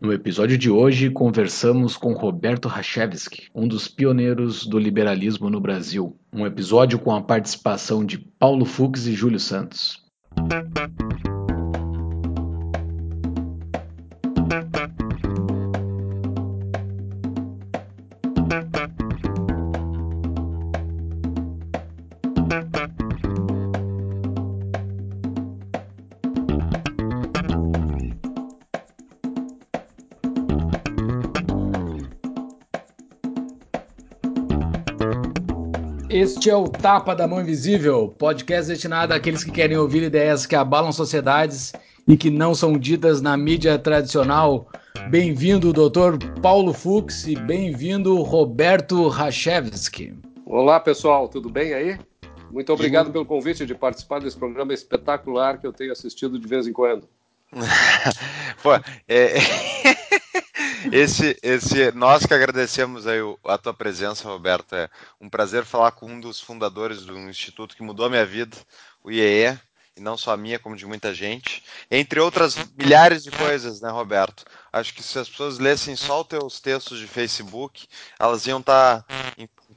No episódio de hoje, conversamos com Roberto Rachevski, um dos pioneiros do liberalismo no Brasil. Um episódio com a participação de Paulo Fux e Júlio Santos. Este é o Tapa da Mão Invisível, podcast destinado àqueles que querem ouvir ideias que abalam sociedades e que não são ditas na mídia tradicional. Bem-vindo, Dr. Paulo Fux, e bem-vindo, Roberto Rachevski. Olá, pessoal, tudo bem aí? Muito obrigado pelo convite de participar desse programa espetacular que eu tenho assistido de vez em quando. Pô, é... esse, esse, nós que agradecemos aí a tua presença, Roberto. É um prazer falar com um dos fundadores do instituto que mudou a minha vida, o IEE, e não só a minha, como de muita gente. Entre outras milhares de coisas, né, Roberto? Acho que se as pessoas lessem só os teus textos de Facebook, elas iam estar tá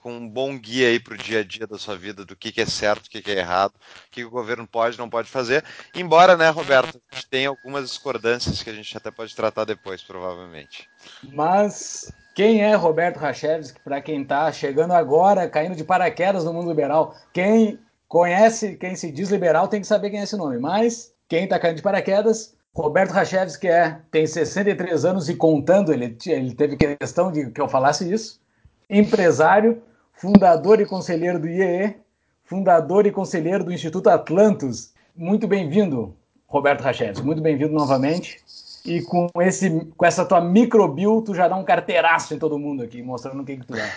com um bom guia aí para o dia a dia da sua vida, do que, que é certo, o que, que é errado, o que, que o governo pode não pode fazer. Embora, né, Roberto, a gente tem algumas discordâncias que a gente até pode tratar depois, provavelmente. Mas quem é Roberto Rachevski, para quem está chegando agora, caindo de paraquedas no mundo liberal? Quem conhece, quem se diz liberal, tem que saber quem é esse nome. Mas quem está caindo de paraquedas, Roberto Rachevski é, tem 63 anos e contando, ele, ele teve questão de que eu falasse isso, empresário, fundador e conselheiro do IEE, fundador e conselheiro do Instituto Atlantos. Muito bem-vindo, Roberto Rachevski. Muito bem-vindo novamente. E com, esse, com essa tua microbio, tu já dá um carteiraço em todo mundo aqui, mostrando quem que tu é.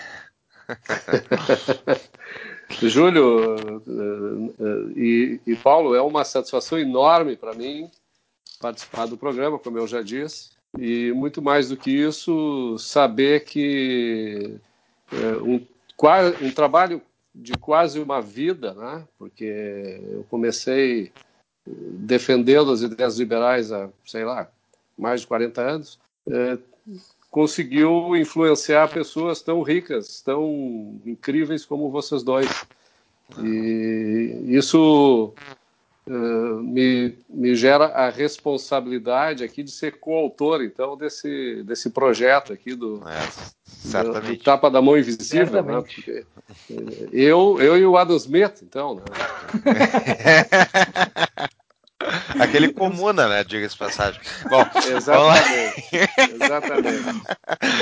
Júlio eh, eh, e, e, Paulo, é uma satisfação enorme para mim participar do programa, como eu já disse, e muito mais do que isso, saber que é, um um trabalho de quase uma vida, né? porque eu comecei defendendo as ideias liberais há, sei lá, mais de 40 anos, é, conseguiu influenciar pessoas tão ricas, tão incríveis como vocês dois. E isso uh, me, me gera a responsabilidade aqui de ser coautor, então, desse, desse projeto aqui do, é, do, do Tapa da Mão Invisível, né? Porque eh, eu, eu e o Adam Smith, então, né? Aquele comuna, né? Diga-se passagem. Bom, exatamente. exatamente.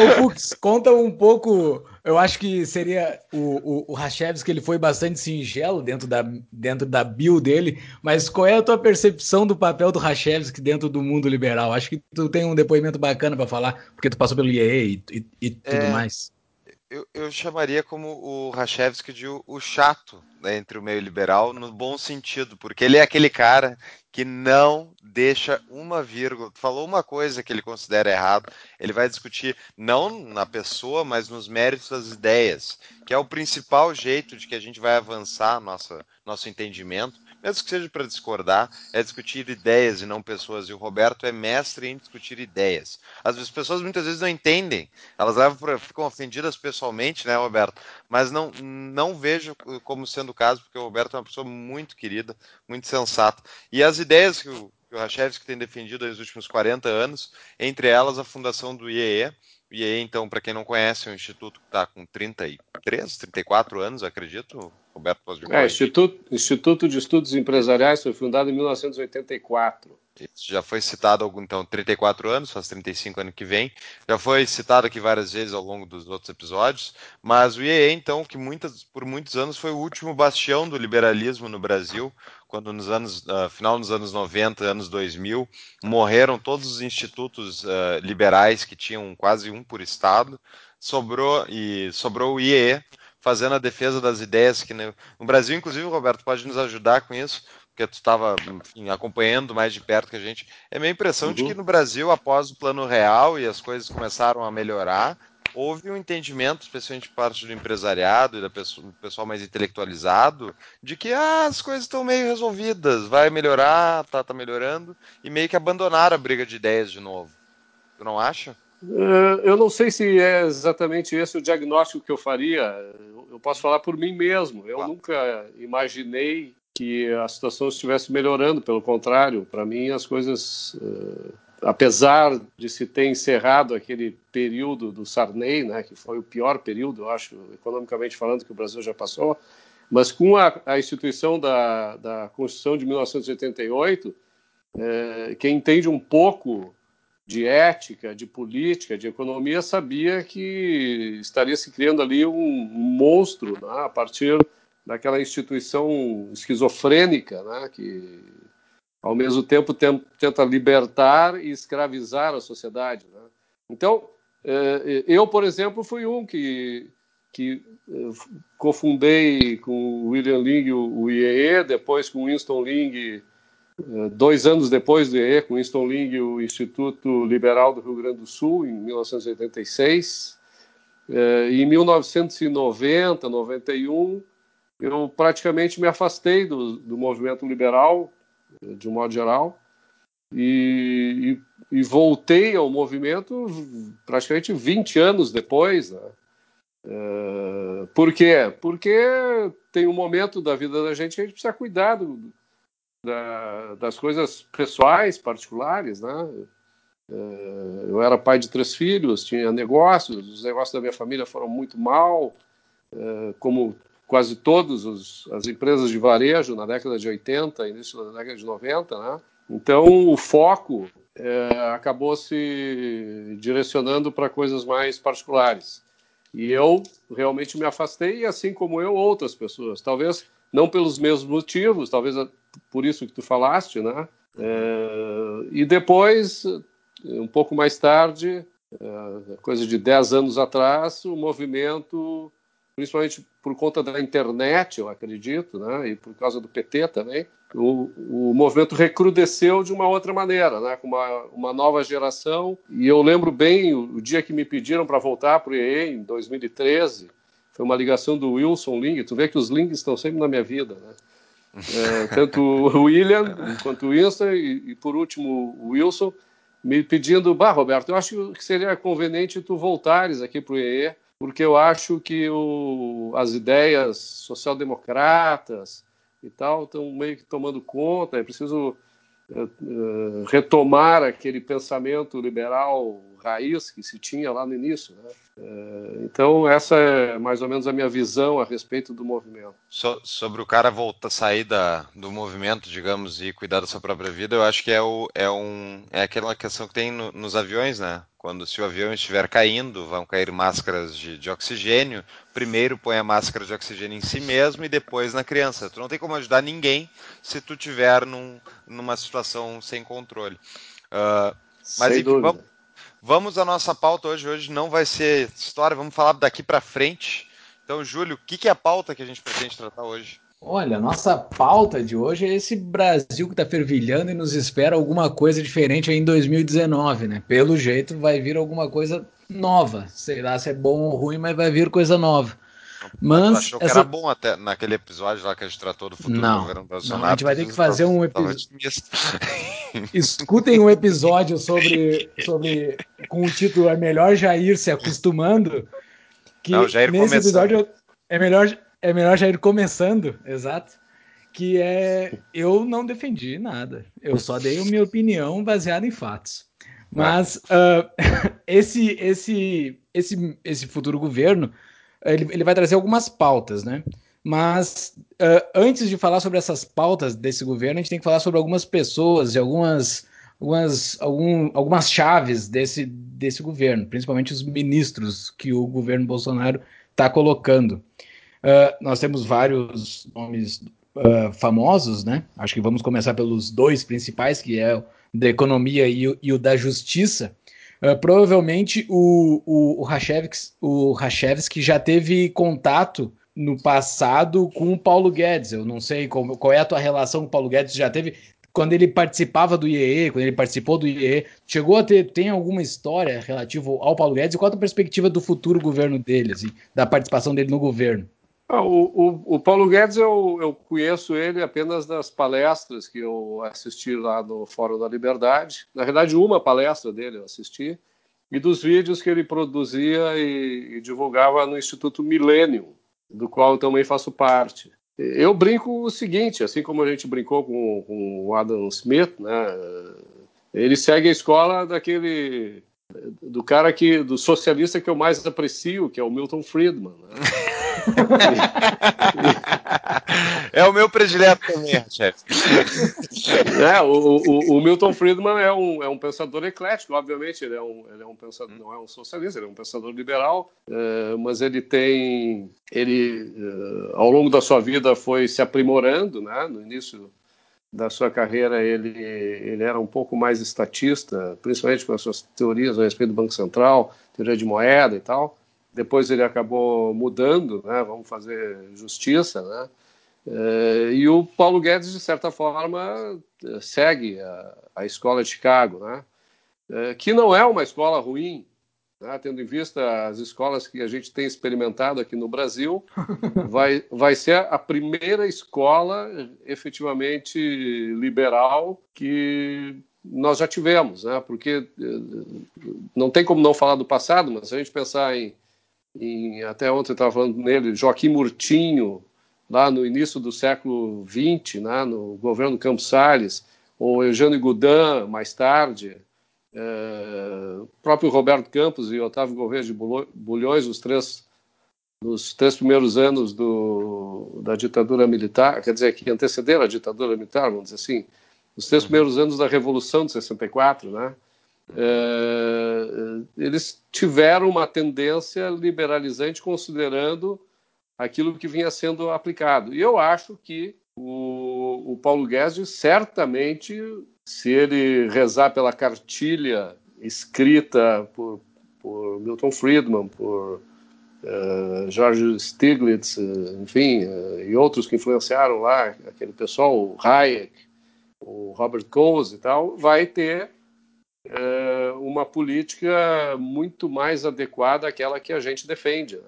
Ô, Fux, conta um pouco. Eu acho que seria o, o, o Rachevski, ele foi bastante singelo dentro da, dentro da bio dele, mas qual é a tua percepção do papel do Rachevski dentro do mundo liberal? Acho que tu tem um depoimento bacana para falar, porque tu passou pelo IEE e, e, e tudo é, mais. Eu, eu, chamaria como o Rachevski de o, o chato né, entre o meio liberal, no bom sentido, porque ele é aquele cara que não deixa uma vírgula. Falou uma coisa que ele considera errado, ele vai discutir não na pessoa, mas nos méritos das ideias, que é o principal jeito de que a gente vai avançar nossa, nosso entendimento mesmo que seja para discordar, é discutir ideias e não pessoas. E o Roberto é mestre em discutir ideias. As pessoas muitas vezes não entendem, elas levam ficam ofendidas pessoalmente, né, Roberto? Mas não, não vejo como sendo o caso, porque o Roberto é uma pessoa muito querida, muito sensata. E as ideias que o, que o tem defendido nos últimos 40 anos, entre elas a fundação do IEE, IEE, então, para quem não conhece, é um instituto que está com 33, 34 anos, acredito, Roberto É, Instituto, Instituto de Estudos Empresariais foi fundado em 1984. Já foi citado algum então 34 anos, faz 35 anos que vem. Já foi citado aqui várias vezes ao longo dos outros episódios, mas o IEE então, que muitas, por muitos anos foi o último bastião do liberalismo no Brasil, quando nos anos uh, final dos anos 90, anos 2000, morreram todos os institutos uh, liberais que tinham quase um por estado, sobrou e sobrou o IEE fazendo a defesa das ideias que no, Brasil, inclusive, Roberto, pode nos ajudar com isso, porque tu estava acompanhando mais de perto que a gente. É minha impressão uhum. de que no Brasil, após o plano real e as coisas começaram a melhorar, houve um entendimento, especialmente por parte do empresariado e pessoa, do pessoal mais intelectualizado, de que ah, as coisas estão meio resolvidas, vai melhorar, tá, tá melhorando, e meio que abandonar a briga de ideias de novo. Tu não acha? Uh, eu não sei se é exatamente esse o diagnóstico que eu faria. Eu posso falar por mim mesmo. Eu claro. nunca imaginei que a situação estivesse melhorando, pelo contrário, para mim as coisas, uh, apesar de se ter encerrado aquele período do Sarney, né, que foi o pior período, eu acho, economicamente falando, que o Brasil já passou, mas com a, a instituição da, da Constituição de 1988, é, quem entende um pouco de ética, de política, de economia, sabia que estaria se criando ali um, monstro né, a partir daquela instituição esquizofrênica, né, que ao mesmo tempo tenta libertar e escravizar a sociedade. Né? Então, é, eu, por exemplo, fui um que que eh, cofundei com o William Ling o IEE, depois com Winston Ling, dois anos depois do IEE, com Winston Ling o Instituto Liberal do Rio Grande do Sul, em 1986. Eh, em 1990, 91, eu praticamente me afastei do, do movimento liberal, de um modo geral, e, e, e, voltei ao movimento praticamente 20 anos depois, né? Por quê? Porque tem um momento da vida da gente que a gente precisa cuidar do, da, das coisas pessoais, particulares, né? Uh, eu era pai de três filhos, tinha negócios, os negócios da minha família foram muito mal, uh, como quase todas as empresas de varejo na década de 80, início da década de 90, né? Então o foco acabou se direcionando para coisas mais particulares. E eu realmente me afastei, assim como eu, outras pessoas. Talvez não pelos mesmos motivos, talvez por isso que tu falaste, né? É, e depois, um pouco mais tarde, é, coisa de 10 anos atrás, o movimento principalmente por conta da internet, eu acredito, né, e por causa do PT também, o, o movimento recrudesceu de uma outra maneira, né, com uma, uma nova geração. E eu lembro bem o, o dia que me pediram para voltar para o EE, em 2013, foi uma ligação do Wilson Ling. Tu vê que os Lings estão sempre na minha vida, né? É, tanto o William quanto o Winston e, e, por último o Wilson me pedindo, bah, Roberto, eu acho que seria conveniente tu voltares aqui para o EE porque eu acho que o, as ideias social-democratas e tal estão meio que tomando conta. É preciso uh, uh, retomar aquele pensamento liberal raiz que se tinha lá no início. Né? Uh, então, essa é mais ou menos a minha visão a respeito do movimento. So, sobre o cara voltar, sair da, do movimento, digamos, e cuidar da sua própria vida, eu acho que é, o, é, um, é aquela questão que tem no, nos aviões, né? Quando se o avião estiver caindo, vão cair máscaras de, de, oxigênio. Primeiro põe a máscara de oxigênio em si mesmo e depois na criança. Tu não tem como ajudar ninguém se tu tiver num, numa situação sem controle. Uh, mas enfim, vamos, vamos à nossa pauta hoje. Hoje não vai ser história, vamos falar daqui para frente. Então, Júlio, o que, que é a pauta que a gente pretende tratar hoje? Olha, nossa pauta de hoje é esse Brasil que está fervilhando e nos espera alguma coisa diferente aí em 2019, né? Pelo jeito vai vir alguma coisa nova. Sei lá se é bom ou ruim, mas vai vir coisa nova. Mas tu achou essa... que era bom até naquele episódio lá que a gente tratou do futuro não, governo Bolsonaro? Não, a gente vai ter que fazer um episódio. Escutem um episódio sobre, sobre com o título É melhor Jair se acostumando. Que não, Jair nesse começando. episódio é melhor é melhor já ir começando, exato. Que é. Eu não defendi nada. Eu só dei a minha opinião baseada em fatos. Mas uh, esse, esse, esse, esse futuro governo ele, ele vai trazer algumas pautas, né? Mas uh, antes de falar sobre essas pautas desse governo, a gente tem que falar sobre algumas pessoas e algumas, algumas, algum, algumas chaves desse, desse governo, principalmente os ministros que o governo Bolsonaro está colocando. Uh, nós temos vários nomes uh, famosos, né? Acho que vamos começar pelos dois principais, que é o da economia e o, e o da justiça. Uh, provavelmente o, o, o, Hachevski, o já teve contato no passado com o Paulo Guedes. Eu não sei qual, qual é a tua relação com o Paulo Guedes. Já teve quando ele participava do IEE, quando ele participou do IEE, chegou a ter tem alguma história relativa ao Paulo Guedes e qual a perspectiva do futuro governo dele, assim, da participação dele no governo? Ah, o, o, o, Paulo Guedes, eu, eu, conheço ele apenas das palestras que eu assisti lá no Fórum da Liberdade. Na verdade, uma palestra dele eu assisti, e dos vídeos que ele produzia e, e divulgava no Instituto Millennium, do qual eu também faço parte. Eu brinco o seguinte, assim como a gente brincou com, com o Adam Smith, né? Ele segue a escola daquele do cara que do socialista que eu mais aprecio, que é o Milton Friedman. Né? é o meu predileto também, chefe. É, o, o, o, Milton Friedman é um, é um pensador eclético, obviamente, ele é um, ele é um pensador, não é um socialista, ele é um pensador liberal, é, mas ele tem, ele é, ao longo da sua vida foi se aprimorando, né? No início da sua carreira ele, ele era um pouco mais estatista, principalmente com as suas teorias a respeito do Banco Central, teoria de moeda e tal. Depois ele acabou mudando, né? Vamos fazer justiça, né? Eh, e o Paulo Guedes, de certa forma, segue a, a escola de Chicago, né? Eh, que não é uma escola ruim, né? tendo em vista as escolas que a gente tem experimentado aqui no Brasil, vai, vai ser a primeira escola efetivamente liberal que nós já tivemos, né? porque eh, não tem como não falar do passado, mas se a gente pensar em, em até ontem eu estava falando nele, Joaquim Murtinho, lá no início do século XX, né? no governo Campos Salles, ou Eugênio Goudin, mais tarde, é, o próprio Roberto Campos e Otávio Gouveia de Bulhões, os três, nos três primeiros anos do, da ditadura militar, quer dizer, que antecederam a ditadura militar, vamos dizer assim, os três primeiros anos da Revolução de 64, né? É, eles tiveram uma tendência liberalizante considerando aquilo que vinha sendo aplicado. E eu acho que o, o Paulo Guedes certamente se ele rezar pela cartilha escrita por, por Milton Friedman, por uh, George Stiglitz, enfim, uh, e outros que influenciaram lá, aquele pessoal, o Hayek, o Robert Coase e tal, vai ter uma política muito mais adequada àquela que a gente defende. Né?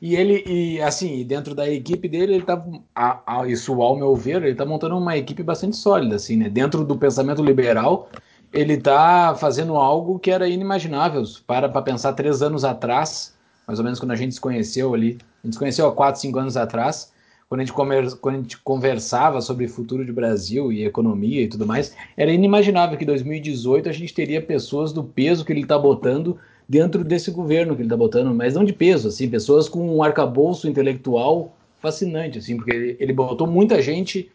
E ele, e assim, dentro da equipe dele, ele tá, a, a, isso ao meu ver, ele tá montando uma equipe bastante sólida, assim, né? Dentro do pensamento liberal, ele tá fazendo algo que era inimaginável. Para para pensar três anos atrás, mais ou menos quando a gente se conheceu ali, a gente se conheceu há quatro, cinco anos atrás, quando a gente, quando a gente conversava sobre futuro de Brasil e economia e tudo mais, era inimaginável que em 2018 a gente teria pessoas do peso que ele está botando dentro desse governo que ele está botando, mas não de peso, assim, pessoas com um arcabouço intelectual fascinante, assim, porque ele, ele botou muita gente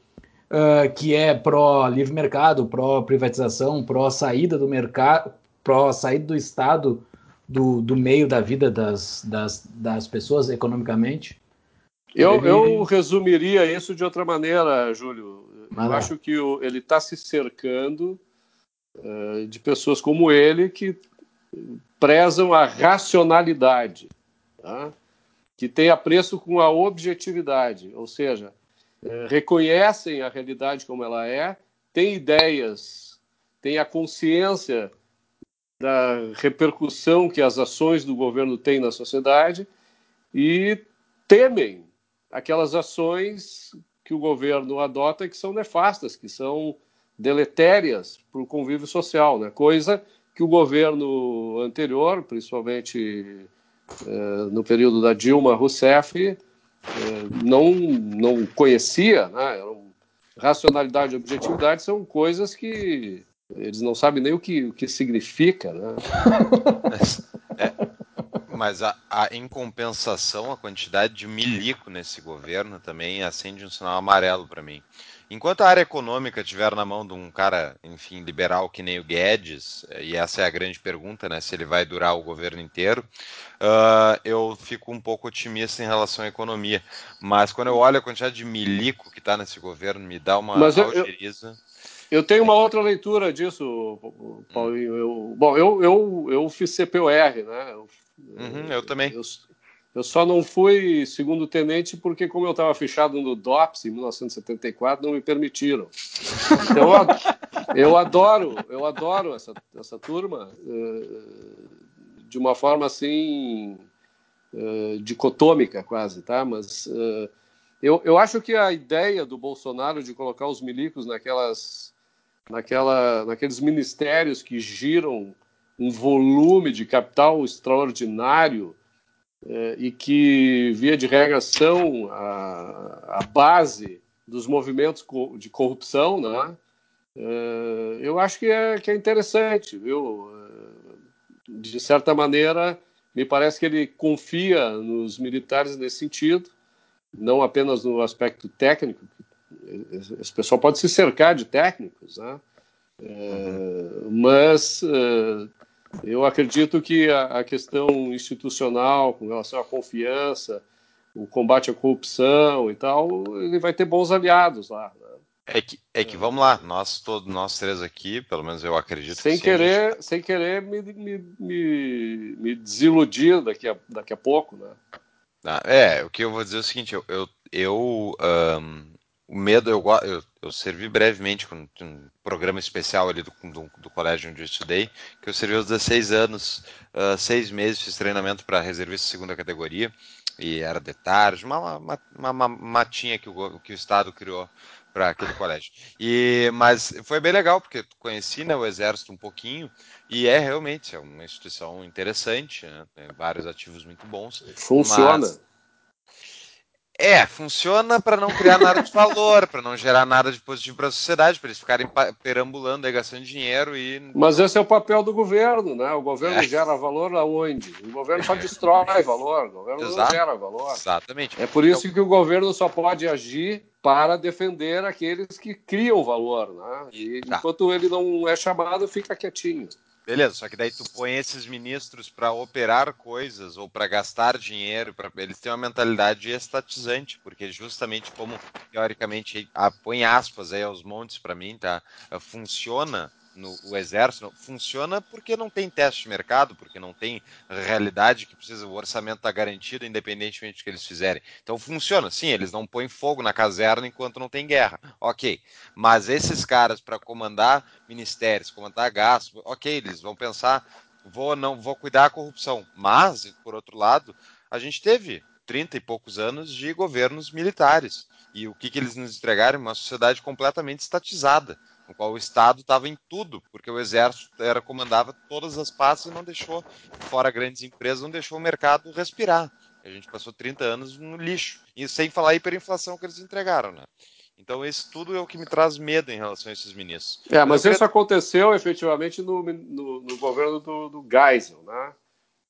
uh, que é pró livre mercado, pró privatização, pró saída do mercado, pró saída do Estado do, do meio da vida das, das, das pessoas economicamente. Eu, eu resumiria isso de outra maneira, Júlio. Eu acho que o, ele está se cercando uh, de pessoas como ele que prezam a racionalidade, tá? que tem apreço com a objetividade, ou seja, é, reconhecem a realidade como ela é, têm ideias, têm a consciência da repercussão que as ações do governo têm na sociedade e temem aquelas ações que o governo adota que são nefastas, que são deletérias para o convívio social, né? coisa que o governo anterior, principalmente eh, no período da Dilma Rousseff, eh, não, não conhecia. Né? Racionalidade e objetividade são coisas que eles não sabem nem o que, o que significa. Né? É, mas a, a, em compensação, a quantidade de milico nesse governo também acende um sinal amarelo para mim. Enquanto a área econômica estiver na mão de um cara, enfim, liberal que nem o Guedes, e essa é a grande pergunta, né, se ele vai durar o governo inteiro, uh, eu fico um pouco otimista em relação à economia. Mas quando eu olho a quantidade de milico que está nesse governo, me dá uma Mas eu, eu, eu, tenho uma outra leitura disso, Paulinho. Eu, bom, eu, eu, eu fiz CPOR, né? Eu, uhum, eu também. Eu, eu só não fui segundo tenente porque, como eu estava fechado no DOPS em 1974, não me permitiram. Então, eu adoro, eu adoro essa, essa turma eh, de uma forma assim uh, dicotômica quase, tá? Mas uh, eu, eu acho que a ideia do Bolsonaro de colocar os milicos naquelas, naquela, naqueles ministérios que giram um volume de capital extraordinário uh, e que, via de regra, são a, a base dos movimentos de corrupção, né? eu acho que é, que é interessante, viu? de certa maneira, me parece que ele confia nos militares nesse sentido, não apenas no aspecto técnico. Esse pessoal pode se cercar de técnicos, né? É, mas é, eu acredito que a, a, questão institucional com relação à confiança, o combate à corrupção e tal, ele vai ter bons aliados lá. Né? É que, é que vamos lá, nós todos nós três aqui, pelo menos eu acredito sem que querer, gente... sem querer me, me, me, me, desiludir daqui a, daqui a pouco, né? Ah, é, o que eu vou dizer é o seguinte, eu, eu, eu um, o medo, eu, eu, eu, servi brevemente com um programa especial ali do, do, do, colégio onde eu estudei, que eu servi aos 16 anos, uh, seis meses, fiz treinamento para reservista segunda categoria, e era de tarde, uma, uma, uma, uma matinha que o, que o Estado criou para aquele colégio. E, mas foi bem legal, porque conheci né, o Exército um pouquinho, e é realmente é uma instituição interessante, né, tem vários ativos muito bons. Funciona. Mas, é, funciona para não criar nada de valor, para não gerar nada de positivo para a sociedade, para eles ficarem perambulando aí, gastando dinheiro e. Mas esse é o papel do governo, né? O governo é. gera valor aonde? O governo só destrói valor, o governo Exato. não gera valor. Exatamente. É por isso então... que o governo só pode agir para defender aqueles que criam valor, né? E tá. enquanto ele não é chamado, fica quietinho. Beleza, só que daí tu põe esses ministros para operar coisas ou para gastar dinheiro, pra... eles têm uma mentalidade estatizante, porque justamente como teoricamente põe aspas aí aos montes para mim, tá? Funciona no o exército funciona porque não tem teste de mercado, porque não tem realidade que precisa, o orçamento está garantido independentemente do que eles fizerem. Então funciona, sim, eles não põem fogo na caserna enquanto não tem guerra, ok. Mas esses caras para comandar ministérios, comandar gastos, ok, eles vão pensar, vou não vou cuidar da corrupção. Mas, por outro lado, a gente teve 30 e poucos anos de governos militares. E o que, que eles nos entregaram? Uma sociedade completamente estatizada no qual o Estado estava em tudo, porque o Exército era comandava todas as pastas e não deixou, fora grandes empresas, não deixou o mercado respirar. A gente passou 30 anos no lixo, e sem falar a hiperinflação que eles entregaram, né? Então, isso tudo é o que me traz medo em relação a esses ministros. É, mas isso aconteceu efetivamente no, no, no governo do, do Geisel, né?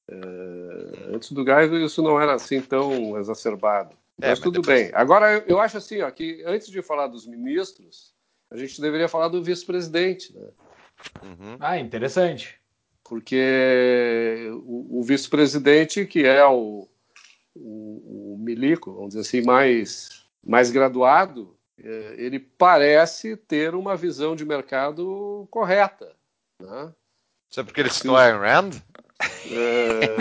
É, antes do Geisel, isso não era assim tão exacerbado. Mas, é, mas tudo depois... bem. Agora, eu acho assim, ó, que antes de falar dos ministros, a gente deveria falar do vice-presidente. Né? Uhum. Ah, interessante. Porque o, o vice-presidente, que é o, o, o, milico, vamos dizer assim, mais, mais graduado, é, ele parece ter uma visão de mercado correta. Né? Isso é porque ele citou Ayn Rand? É,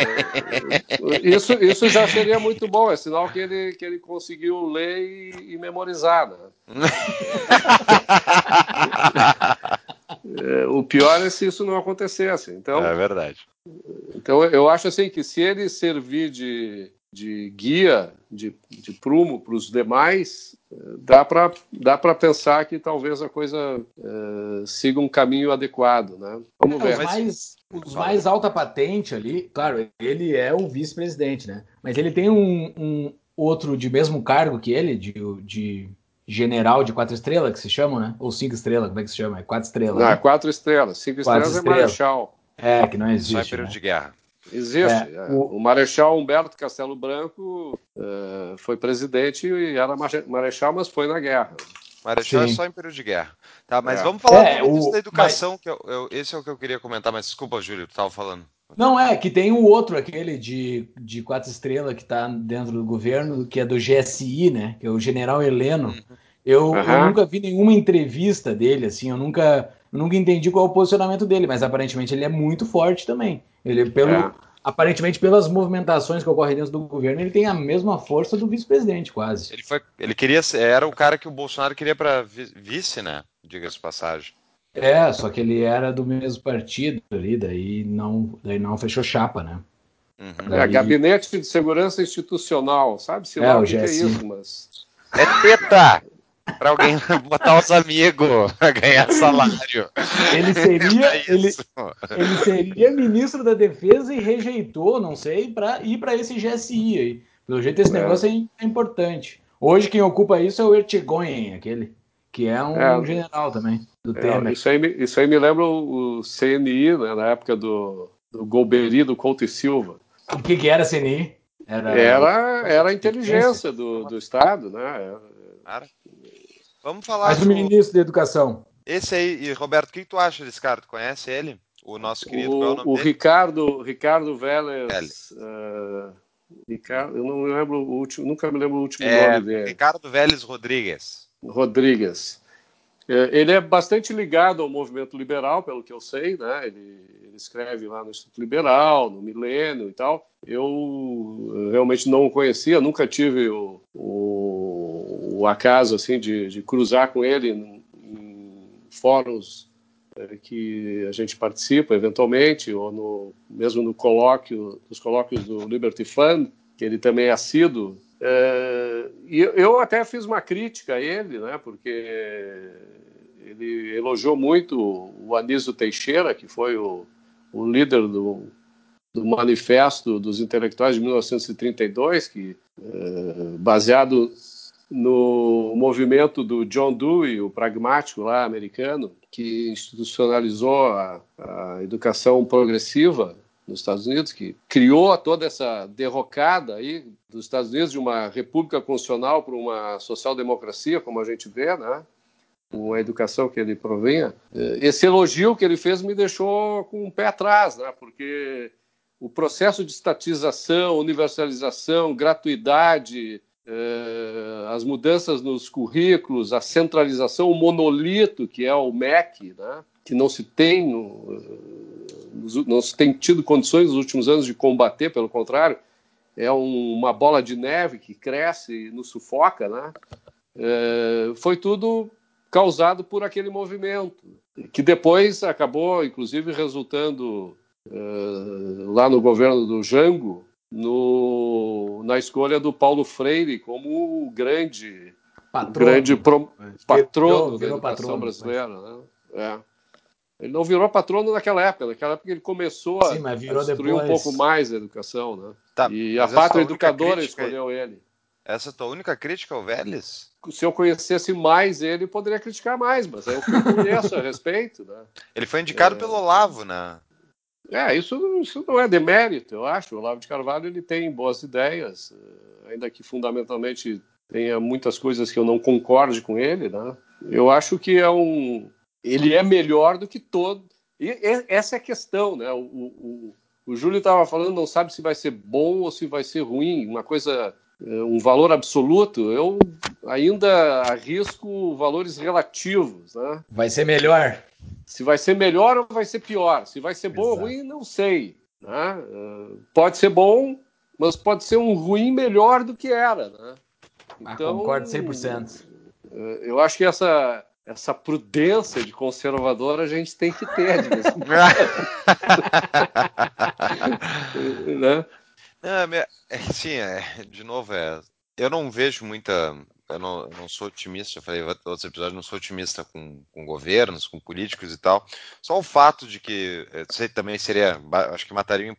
isso, isso já seria muito bom, é sinal que ele, que ele conseguiu ler e, e memorizar. Né? é, o pior é se isso não acontecesse. Então, é verdade. Então eu acho assim que se ele servir de, de guia, de, de prumo para os demais, dá para dá pensar que talvez a coisa é, siga um caminho adequado, né? Vamos ver. Os mais, os mais alta patente ali, claro, ele é o vice-presidente, né? Mas ele tem um, um, outro de mesmo cargo que ele, de, de general de quatro estrelas, que se chama, né? Ou cinco estrelas, como é que se chama? É quatro estrelas. Não, né? é quatro estrelas. Cinco quatro estrelas, estrelas é marechal. É, que não existe. É período né? de guerra. Existe. É, o... o... Marechal Humberto Castelo Branco uh, foi presidente e era marechal, mas foi na guerra. Marechal é Sim. é só em período de guerra. Tá, mas é. vamos falar é, o... da educação, mas... que eu, eu, esse é o que eu queria comentar, mas desculpa, Júlio, tu estava falando. Não, é que tem o outro, aquele de, de quatro estrelas que está dentro do governo, que é do GSI, né? Que é o General Heleno. Uhum. Eu, uhum. eu, nunca vi nenhuma entrevista dele, assim, eu nunca, nunca entendi qual é o posicionamento dele, mas aparentemente ele é muito forte também. Ele, pelo, é. Aparentemente, pelas movimentações que ocorrem dentro do governo, ele tem a mesma força do vice-presidente, quase. Ele, foi, ele queria era o cara que o Bolsonaro queria para vice, né? Diga-se passagem. É, só que ele era do mesmo partido ali, daí não, daí não fechou chapa, né? Uhum. É, Gabinete de Segurança Institucional, sabe? Se é, lá o que, que é isso, mas. É teta! Para alguém botar os amigos para ganhar salário. Ele seria, é ele, ele seria ministro da Defesa e rejeitou, não sei, para ir para esse GSI aí. Pelo jeito, esse é. negócio é, importante. Hoje, quem ocupa isso é o Ertegoyen, aquele, que é um é, general também, do é, Temer. Isso aí, isso aí me lembra o CNI, né, na época do, do Golbery, do Couto e Silva. O que, que era CNI? Era, era, era a inteligência do, do Estado, né? Cara, Vamos falar. Mas o ministro da Educação. Esse aí, e Roberto, o que tu acha desse cara? Tu conhece ele? O nosso querido. O, é o, o Ricardo, Ricardo Vélez. Uh, Ricardo, eu não me lembro o último, nunca me lembro o último é, nome dele. Ricardo Vélez Rodrigues. Rodrigues. É, ele é bastante ligado ao movimento liberal, pelo que eu sei, né? Ele, ele, escreve lá no Instituto Liberal, no Milênio e tal. Eu realmente não o conhecia, nunca tive o, o, o acaso assim de, de, cruzar com ele em, fóruns é, que a gente participa eventualmente, ou no, mesmo no colóquio, nos colóquios do Liberty Fund, que ele também é assíduo. É, e eu até fiz uma crítica a ele, né, porque ele elogiou muito o Anísio Teixeira, que foi o, o líder do, do Manifesto dos Intelectuais de 1932, que, é, baseado no movimento do John Dewey, o pragmático lá americano, que institucionalizou a, a educação progressiva nos Estados Unidos, que criou toda essa derrocada aí dos Estados Unidos de uma república constitucional para uma social-democracia, como a gente vê, né? com a educação que ele provinha, esse elogio que ele fez me deixou com um pé atrás, né? porque o processo de estatização, universalização, gratuidade, as mudanças nos currículos, a centralização, o monolito que é o MEC, né? que não se tem eh, não se tem tido condições nos últimos anos de combater, pelo contrário, é um, uma bola de neve que cresce e nos sufoca, né? É, foi tudo causado por aquele movimento, que depois acabou, inclusive, resultando uh, lá no governo do Jango, no, na escolha do Paulo Freire como o grande, patrono, grande pro, patrono virou, da educação patrono, brasileira. Né? É. Ele não virou patrono naquela época, naquela época ele começou Sim, a, destruir depois... um pouco mais a educação. Né? Tá, e a pátria educadora escolheu ele. Essa é a tua única crítica ao Vélez? Se eu conhecesse mais ele, poderia criticar mais, mas é o que eu conheço a respeito. Né? Ele foi indicado é... pelo Olavo, né? É, isso, isso não é demérito, eu acho. O Olavo de Carvalho ele tem boas ideias, eh, ainda que fundamentalmente tenha muitas coisas que eu não concorde com ele, né? Eu acho que é um, ele é melhor do que todo. E essa é a questão, né? O, o, o Júlio estava falando, não sabe se vai ser bom ou se vai ser ruim, uma coisa um valor absoluto, eu ainda arrisco valores relativos. Né? Vai ser melhor. Se vai ser melhor ou vai ser pior. Se vai ser bom Exato. ou ruim, não sei. Né? É, pode ser bom, mas pode ser um ruim melhor do que era. Né? Ah, então, ah, concordo 100%. É, eu acho que essa, essa prudência de conservador a gente tem que ter. né? Minha, é, sim, é, de novo, é, eu não vejo muita. Eu não, eu não sou otimista, já falei em outros episódios, não sou otimista com, com governos, com políticos e tal. Só o fato de que, é, sei, também seria, acho que matariam,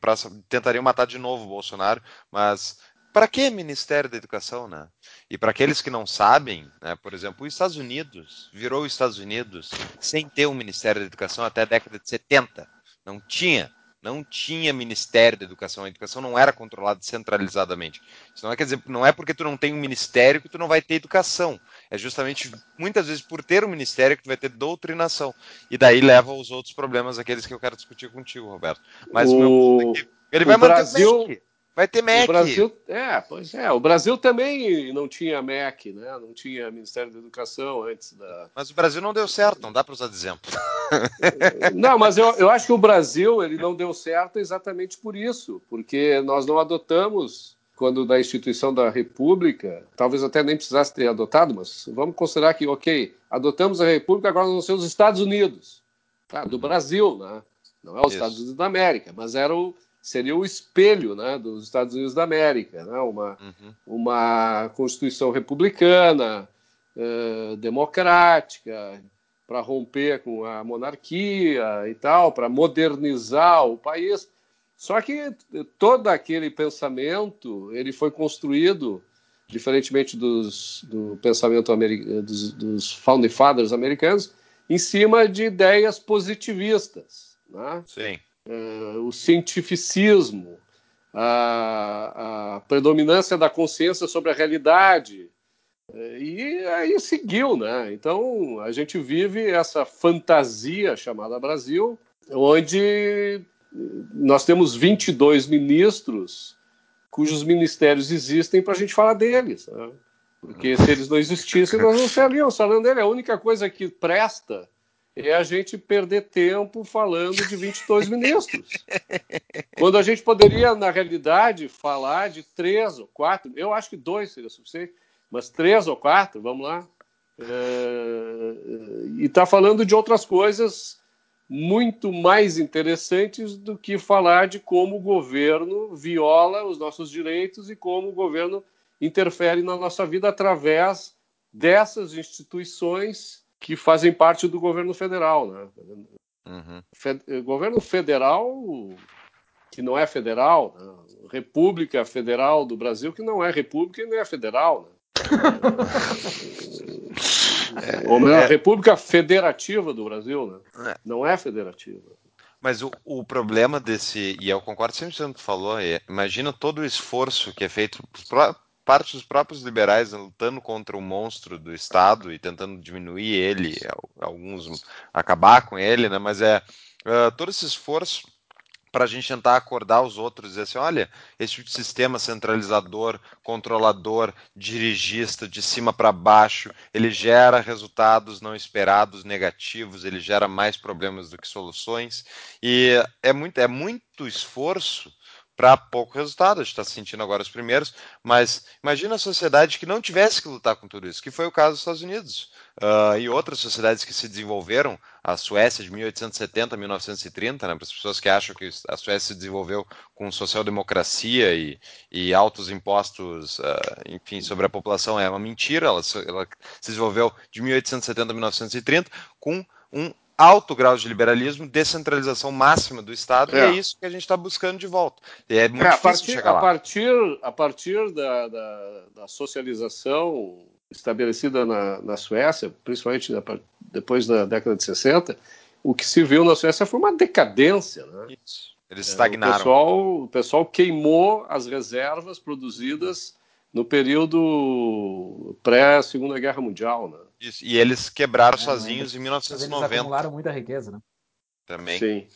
tentariam matar de novo o Bolsonaro, mas para que Ministério da Educação, né? E para aqueles que não sabem, né, por exemplo, os Estados Unidos virou os Estados Unidos sem ter um Ministério da Educação até a década de 70. Não tinha não tinha Ministério da Educação, a educação não era controlada centralizadamente. Isso não é, quer dizer, não é porque tu não tem um ministério que tu não vai ter educação. É justamente muitas vezes por ter um ministério que tu vai ter doutrinação. E daí leva aos outros problemas, aqueles que eu quero discutir contigo, Roberto. Mas o, o meu aqui, ele vai manter Brasil... o Vai ter MEC. O Brasil, é, pois é. O Brasil também não tinha MEC, né? Não tinha Ministério da Educação antes da. Mas o Brasil não deu certo, não dá para usar de exemplo. Não, mas eu, eu acho que o Brasil ele não deu certo exatamente por isso, porque nós não adotamos quando da instituição da República, talvez até nem precisasse ter adotado, mas vamos considerar que, ok, adotamos a República, agora vão ser os Estados Unidos, tá? do Brasil, né? Não é os isso. Estados Unidos da América, mas era o, seria o espelho né, dos Estados Unidos da América, né, uma, uhum. uma Constituição republicana, uh, democrática, para romper com a monarquia e tal, para modernizar o país. Só que todo aquele pensamento ele foi construído, diferentemente dos, do pensamento dos, dos founding fathers americanos, em cima de ideias positivistas. Né? Sim. Uh, o cientificismo, a, a, predominância da consciência sobre a realidade. Uh, e aí seguiu, né? Então a gente vive essa fantasia chamada Brasil, onde nós temos 22 ministros cujos ministérios existem para a gente falar deles. Né? Porque se eles não existissem, nós não estaríamos falando dele. A única coisa que presta é a gente perder tempo falando de 22 ministros. Quando a gente poderia, na realidade, falar de três ou quatro, eu acho que dois seria suficiente, mas três ou quatro, vamos lá. É... E está falando de outras coisas muito mais interessantes do que falar de como o governo viola os nossos direitos e como o governo interfere na nossa vida através dessas instituições que fazem parte do governo federal. Né? Uhum. Fe governo federal que não é federal, né? República Federal do Brasil que não é república e nem é federal. Né? é, Ou melhor, é... República Federativa do Brasil, né? É. não é federativa. Mas o, o problema desse, e eu concordo sempre com o que tu falou, é, imagina todo o esforço que é feito parte dos próprios liberais lutando contra o monstro do Estado e tentando diminuir ele, alguns acabar com ele, né? Mas é uh, todo esse esforço para a gente tentar acordar os outros e dizer assim, olha, esse tipo sistema centralizador, controlador, dirigista, de cima para baixo, ele gera resultados não esperados, negativos, ele gera mais problemas do que soluções, e é muito, é muito esforço para pouco resultado. A gente está sentindo agora os primeiros, mas imagina a sociedade que não tivesse que lutar com tudo isso, que foi o caso dos Estados Unidos. Uh, e outras sociedades que se desenvolveram, a Suécia de 1870 a 1930, né, para as pessoas que acham que a Suécia se desenvolveu com social-democracia e, e, altos impostos, uh, enfim, sobre a população, é uma mentira. Ela, ela se desenvolveu de 1870 a 1930 com um alto grau de liberalismo, descentralização máxima do Estado, é. e é isso que a gente está buscando de volta. E é muito é, difícil partir, chegar lá. A partir, a partir da, da, da socialização estabelecida na, na Suécia, principalmente depois da década de 60, o que se viu na Suécia foi uma decadência. Né? Isso. Eles estagnaram. É, o, pessoal, o pessoal queimou as reservas produzidas no período pré-Segunda Guerra Mundial. Né? Isso, e eles quebraram é, sozinhos em 1990. Eles acumularam muita riqueza, né? Também. Sim.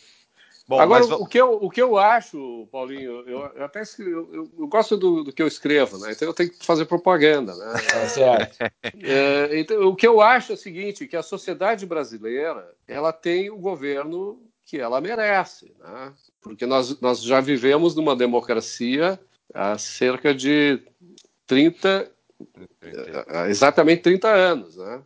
Bom, Agora, mas... o, que eu, o que eu acho, Paulinho, eu, eu até eu, eu, eu gosto do, do, que eu escrevo, né? Então eu tenho que fazer propaganda, né? É certo. É, então, o que eu acho é o seguinte, que a sociedade brasileira, ela tem o governo que ela merece, né? Porque nós, nós já vivemos numa democracia há cerca de 30, exatamente 30 anos, né?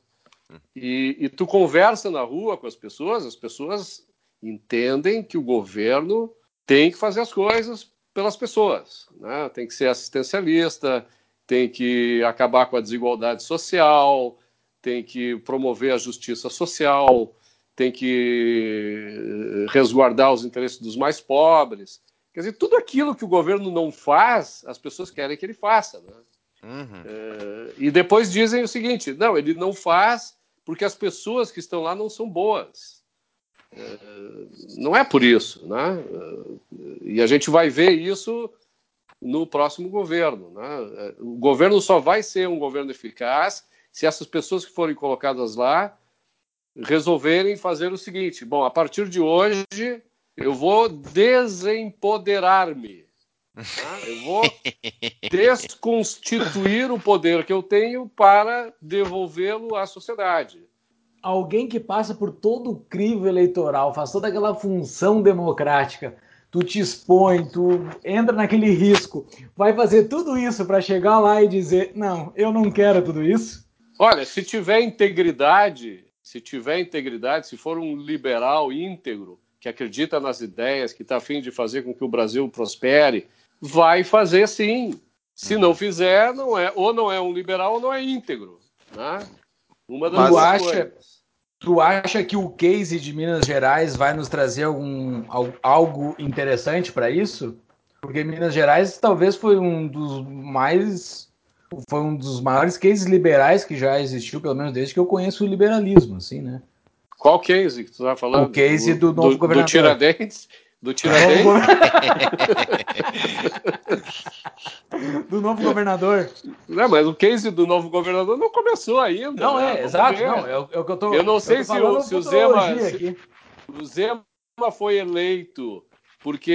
E, e, tu conversa na rua com as pessoas, as pessoas entendem que o governo tem que fazer as coisas pelas pessoas, né? Tem que ser assistencialista, tem que acabar com a desigualdade social, tem que promover a justiça social, tem que resguardar os interesses dos mais pobres. Quer dizer, tudo aquilo que o governo não faz, as pessoas querem que ele faça. Né? Uhum. É, e depois dizem o seguinte: não, ele não faz porque as pessoas que estão lá não são boas. É, não é por isso, né? E a gente vai ver isso no próximo governo. Né? O governo só vai ser um governo eficaz se essas pessoas que forem colocadas lá resolverem fazer o seguinte: bom, a partir de hoje eu vou desempoderar-me. Tá? Eu vou desconstituir o poder que eu tenho para devolvê-lo à sociedade. Alguém que passa por todo o crivo eleitoral, faz toda aquela função democrática, tu te expõe, tu entra naquele risco, vai fazer tudo isso para chegar lá e dizer: não, eu não quero tudo isso? Olha, se tiver integridade, se tiver integridade, se for um liberal íntegro, que acredita nas ideias, que está afim de fazer com que o Brasil prospere, vai fazer sim. Se não fizer, não é, ou não é um liberal ou não é íntegro. Né? Uma das tu acha, tu acha que o case de Minas Gerais vai nos trazer algum, algo interessante para isso? Porque Minas Gerais talvez foi um dos mais foi um dos maiores cases liberais que já existiu, pelo menos desde que eu conheço o liberalismo, assim, né? Qual case que tu tá falando? O case do, do novo do, governador. Do Tiradentes? Do Tiradentes? do novo governador. Não, mas o case do novo governador não começou ainda. Não, né? é, exato. Não, é, é, o que eu tô Eu não sei se, o, se o Zema. Se, o Zema foi eleito porque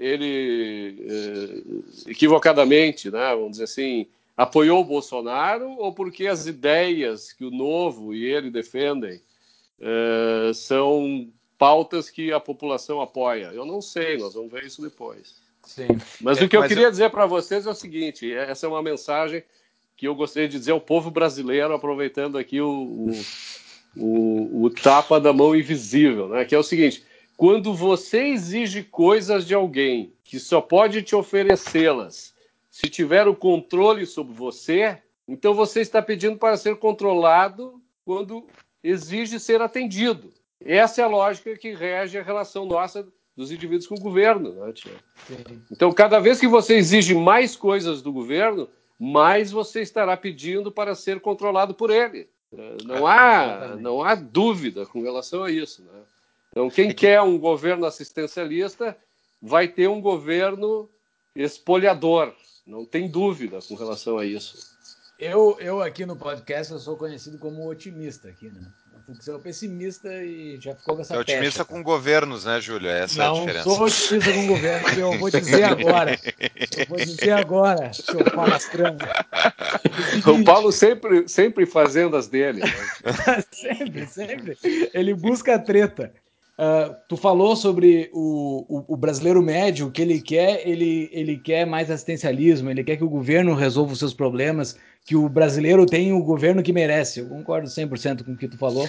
ele eh, equivocadamente, né, vamos dizer assim, apoiou o Bolsonaro ou porque as ideias que o Novo e ele defendem eh, são pautas que a população apoia? Eu não sei, nós vamos ver isso depois. Sim. Mas é, o que eu queria eu... dizer para vocês é o seguinte: essa é uma mensagem que eu gostaria de dizer ao povo brasileiro, aproveitando aqui o, o, o, o tapa da mão invisível, né? que é o seguinte quando você exige coisas de alguém que só pode te oferecê-las se tiver o controle sobre você, então você está pedindo para ser controlado quando exige ser atendido. Essa é a lógica que rege a relação nossa dos indivíduos com o governo. Né, então, cada vez que você exige mais coisas do governo, mais você estará pedindo para ser controlado por ele. Não há, não há dúvida com relação a isso. Né? Então, quem quer um governo assistencialista vai ter um governo expoliador, não tem dúvida com relação a isso. Eu, eu aqui no podcast eu sou conhecido como otimista aqui, né? Você é pessimista e já ficou com essa É otimista com governos, né, Júlio? Essa não, é a diferença. Não sou otimista com governos, eu vou dizer agora. Eu vou dizer agora, seu palastrando. O Paulo sempre, sempre fazendo as dele. Né? sempre, sempre. Ele busca a treta. Uh, tu falou sobre o, o, o, brasileiro médio, o que ele quer, ele, ele quer mais assistencialismo, ele quer que o governo resolva os seus problemas, que o brasileiro tenha o governo que merece. Eu concordo 100% com o que tu falou.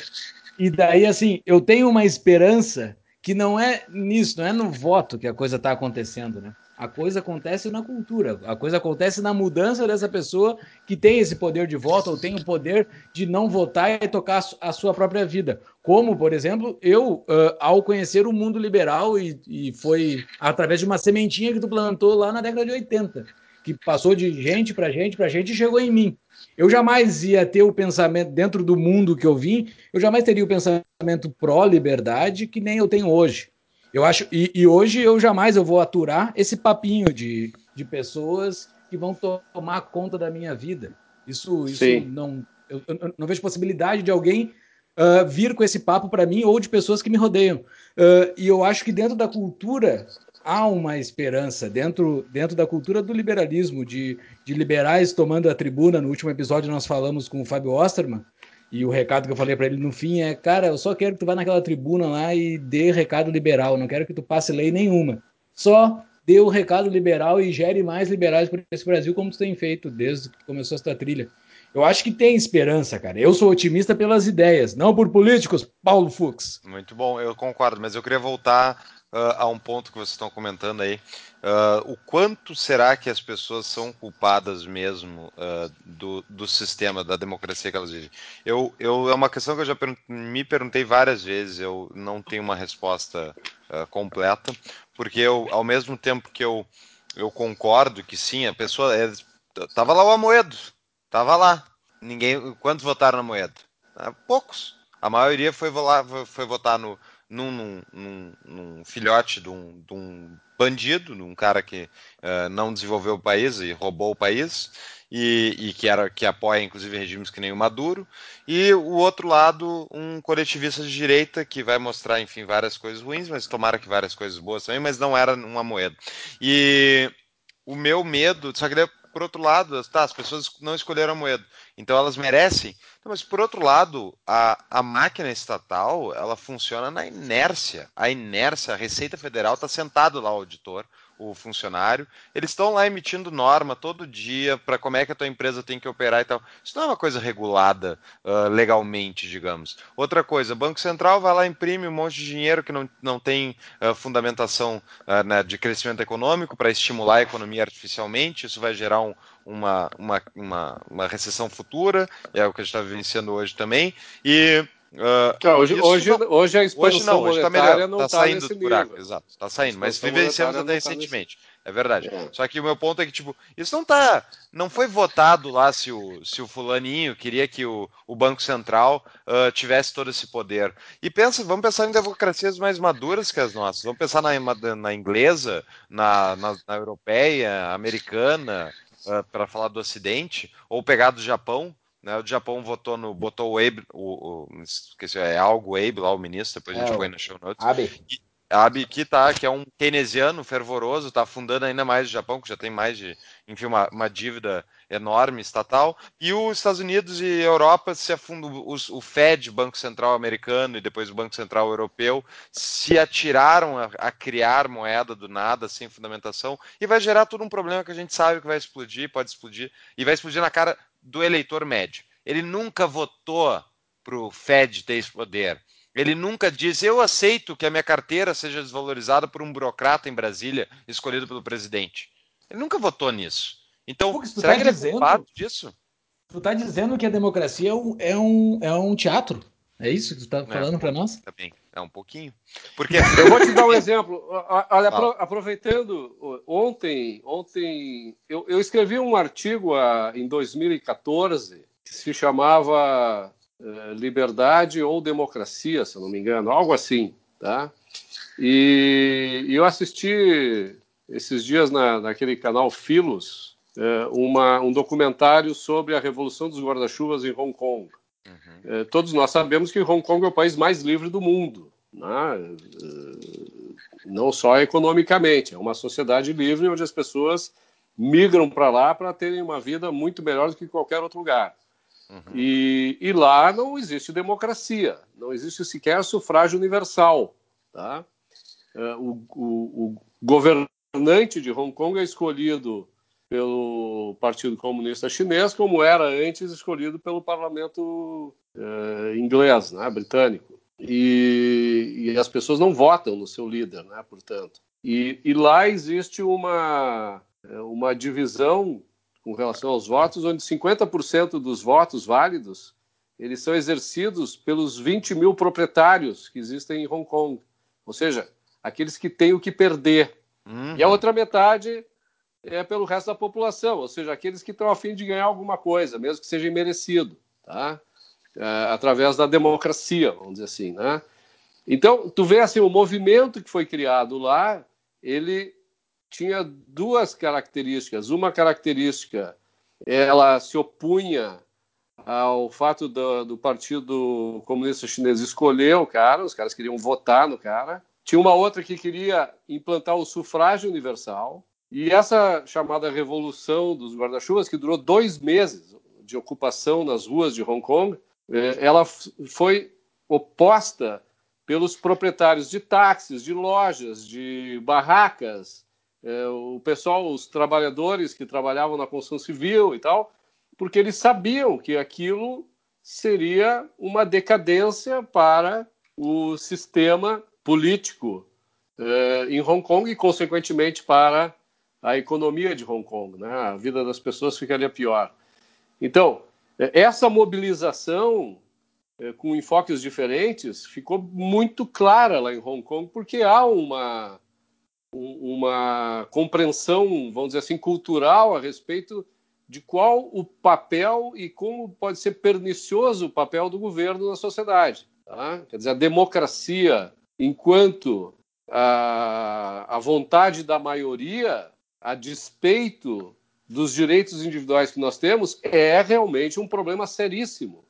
E daí, assim, eu tenho uma esperança que não é nisso, não é no voto que a coisa está acontecendo, né? A coisa acontece na cultura, a coisa acontece na mudança dessa pessoa que tem esse poder de voto ou tem o poder de não votar e tocar a sua própria vida. Como, por exemplo, eu, ao conhecer o mundo liberal, e, e foi através de uma sementinha que tu plantou lá na década de 80, que passou de gente para gente para gente e chegou em mim. Eu jamais ia ter o pensamento, dentro do mundo que eu vim, eu jamais teria o pensamento pró-liberdade que nem eu tenho hoje. Eu acho, e, e, hoje eu jamais eu vou aturar esse papinho de, de pessoas que vão tomar conta da minha vida. Isso, isso não, eu, eu, não vejo possibilidade de alguém uh, vir com esse papo para mim ou de pessoas que me rodeiam. Uh, e eu acho que dentro da cultura há uma esperança, dentro, dentro da cultura do liberalismo, de, de liberais tomando a tribuna. No último episódio nós falamos com o Fábio Osterman, e o recado que eu falei para ele no fim é: cara, eu só quero que tu vá naquela tribuna lá e dê recado liberal, não quero que tu passe lei nenhuma. Só dê o recado liberal e gere mais liberais para esse Brasil, como tu tem feito desde que começou essa trilha. Eu acho que tem esperança, cara. Eu sou otimista pelas ideias, não por políticos, Paulo Fux. Muito bom, eu concordo, mas eu queria voltar uh, a um ponto que vocês estão comentando aí. Uh, o quanto será que as pessoas são culpadas mesmo uh, do, do sistema, da democracia que elas vivem? Eu, eu, é uma questão que eu já per me perguntei várias vezes, eu não tenho uma resposta uh, completa, porque eu, ao mesmo tempo que eu, eu concordo que sim, a pessoa. É, tava lá o Amoedo, tava lá. Ninguém. Quantos votaram na moeda? poucos. A maioria foi, foi votar no, num, num, num filhote de um, de um, bandido, num cara que uh, não desenvolveu o país e roubou o país, e, e, que, era, que apoia inclusive regimes que nem o Maduro, e o outro lado, um coletivista de direita que vai mostrar, enfim, várias coisas ruins, mas tomara que várias coisas boas também, mas não era uma moeda. E o meu medo, só que por outro lado, tá, as pessoas não escolheram a moeda, então elas merecem. mas por outro lado, a, a máquina estatal ela funciona na inércia. A inércia, a Receita Federal está sentado lá, o auditor, o funcionário. Eles estão lá emitindo norma todo dia para como é que a tua empresa tem que operar e tal. Isso não é uma coisa regulada uh, legalmente, digamos. Outra coisa, Banco Central vai lá imprime um monte de dinheiro que não, não tem uh, fundamentação uh, né, de crescimento econômico para estimular a economia artificialmente. Isso vai gerar um, uma, uma, uma, uma recessão futura, é o que a gente está vivenciando hoje também. E Uh, hoje, hoje, não, hoje a expansão hoje não, hoje tá monetária não está saindo do buraco, exato, está saindo, mas vivenciamos até tá recentemente, tá é verdade. É. Só que o meu ponto é que tipo, isso não tá, não foi votado lá se o, se o fulaninho queria que o, o Banco Central uh, tivesse todo esse poder. E pensa, vamos pensar em democracias mais maduras que as nossas. Vamos pensar na, na inglesa, na, na, na europeia, americana, uh, para falar do Ocidente, ou pegar do Japão né, o Japão votou no, botou o Abe, o, o esqueci, é algo Abe lá, o ministro, depois a gente é, põe no show notes. Abe. E, Abe que tá, que é um keynesiano fervoroso, está afundando ainda mais o Japão, que já tem mais de, enfim, uma, uma dívida enorme estatal. E os Estados Unidos e Europa se afundam, os, o Fed, Banco Central americano, e depois o Banco Central europeu, se atiraram a, a, criar moeda do nada, sem fundamentação, e vai gerar todo um problema que a gente sabe que vai explodir, pode explodir, e vai explodir na cara do eleitor médio. Ele nunca votou para o Fed ter esse poder. Ele nunca disse: eu aceito que a minha carteira seja desvalorizada por um burocrata em Brasília escolhido pelo presidente. Ele nunca votou nisso. Então, Pô, será tá que ele é dizendo, é culpado disso? Tu está dizendo que a democracia é um, é um, é um teatro? É isso que tu está é, falando é, para nós? Também, é um pouquinho. Porque eu vou te dar um exemplo. Olha, aproveitando, ontem, ontem eu, eu escrevi um artigo a, em 2014 que se chamava eh, Liberdade ou Democracia, se eu não me engano, algo assim, tá? E, e eu assisti esses dias na, naquele canal Filos uma, um documentário sobre a Revolução dos Guarda-Chuvas em Hong Kong. Uhum. É, todos nós sabemos que Hong Kong é o país mais livre do mundo, né? É, não só economicamente, é uma sociedade livre onde as pessoas migram para lá para terem uma vida muito melhor do que qualquer outro lugar. Uhum. E, e, lá não existe democracia, não existe sequer sufrágio universal. Tá? É, o, o, o governante de Hong Kong é escolhido pelo Partido Comunista Chinês, como era antes escolhido pelo parlamento eh, inglês, né, britânico. E, e, as pessoas não votam no seu líder, né, portanto. E, e lá existe uma, uma divisão com relação aos votos, onde 50% dos votos válidos eles são exercidos pelos 20 mil proprietários que existem em Hong Kong, ou seja, aqueles que têm o que perder. Uhum. E a outra metade é pelo resto da população, ou seja, aqueles que estão a fim de ganhar alguma coisa, mesmo que seja merecido, tá? É, através da democracia, vamos dizer assim, né? Então, tu vê assim, o movimento que foi criado lá, ele tinha duas características. Uma característica, ela se opunha ao fato do, do Partido Comunista Chinês escolher o cara, os caras queriam votar no cara. Tinha uma outra que queria implantar o sufrágio universal, e essa chamada Revolução dos Guarda-Chuvas, que durou dois meses de ocupação nas ruas de Hong Kong, é, ela foi oposta pelos proprietários de táxis, de lojas, de barracas, é, o pessoal, os trabalhadores que trabalhavam na construção civil e tal, porque eles sabiam que aquilo seria uma decadência para o sistema político é, em Hong Kong e, consequentemente, para a economia de Hong Kong, né? a vida das pessoas ficaria pior. Então, é, essa mobilização é, com enfoques diferentes ficou muito clara lá em Hong Kong, porque há uma, uma compreensão, vamos dizer assim, cultural a respeito de qual o papel e como pode ser pernicioso o papel do governo na sociedade. Tá? Quer dizer, a democracia, enquanto a, a vontade da maioria a despeito dos direitos individuais que nós temos, é realmente um problema seríssimo.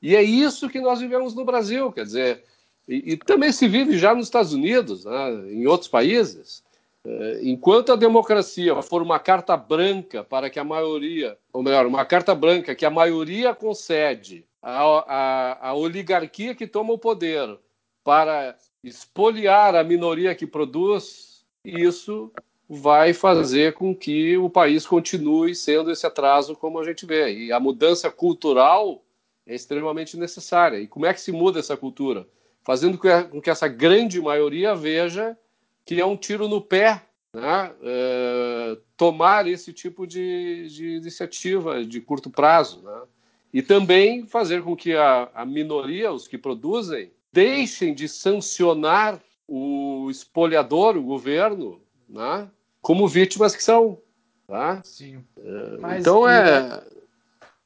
E é isso que nós vivemos no Brasil, quer dizer, e, e também se vive já nos Estados Unidos, né, em outros países. É, enquanto a democracia for uma carta branca para que a maioria, ou melhor, uma carta branca que a maioria concede à, à, à oligarquia que toma o poder para espoliar a minoria que produz, isso vai fazer com que o país continue sendo esse atraso como a gente vê. E a mudança cultural é extremamente necessária. E como é que se muda essa cultura? Fazendo com que essa grande maioria veja que é um tiro no pé né? é, tomar esse tipo de, de, iniciativa de curto prazo. Né? E também fazer com que a, a minoria, os que produzem, deixem de sancionar o espoliador, o governo, né? como vítimas que são. Tá? Sim. É, então é.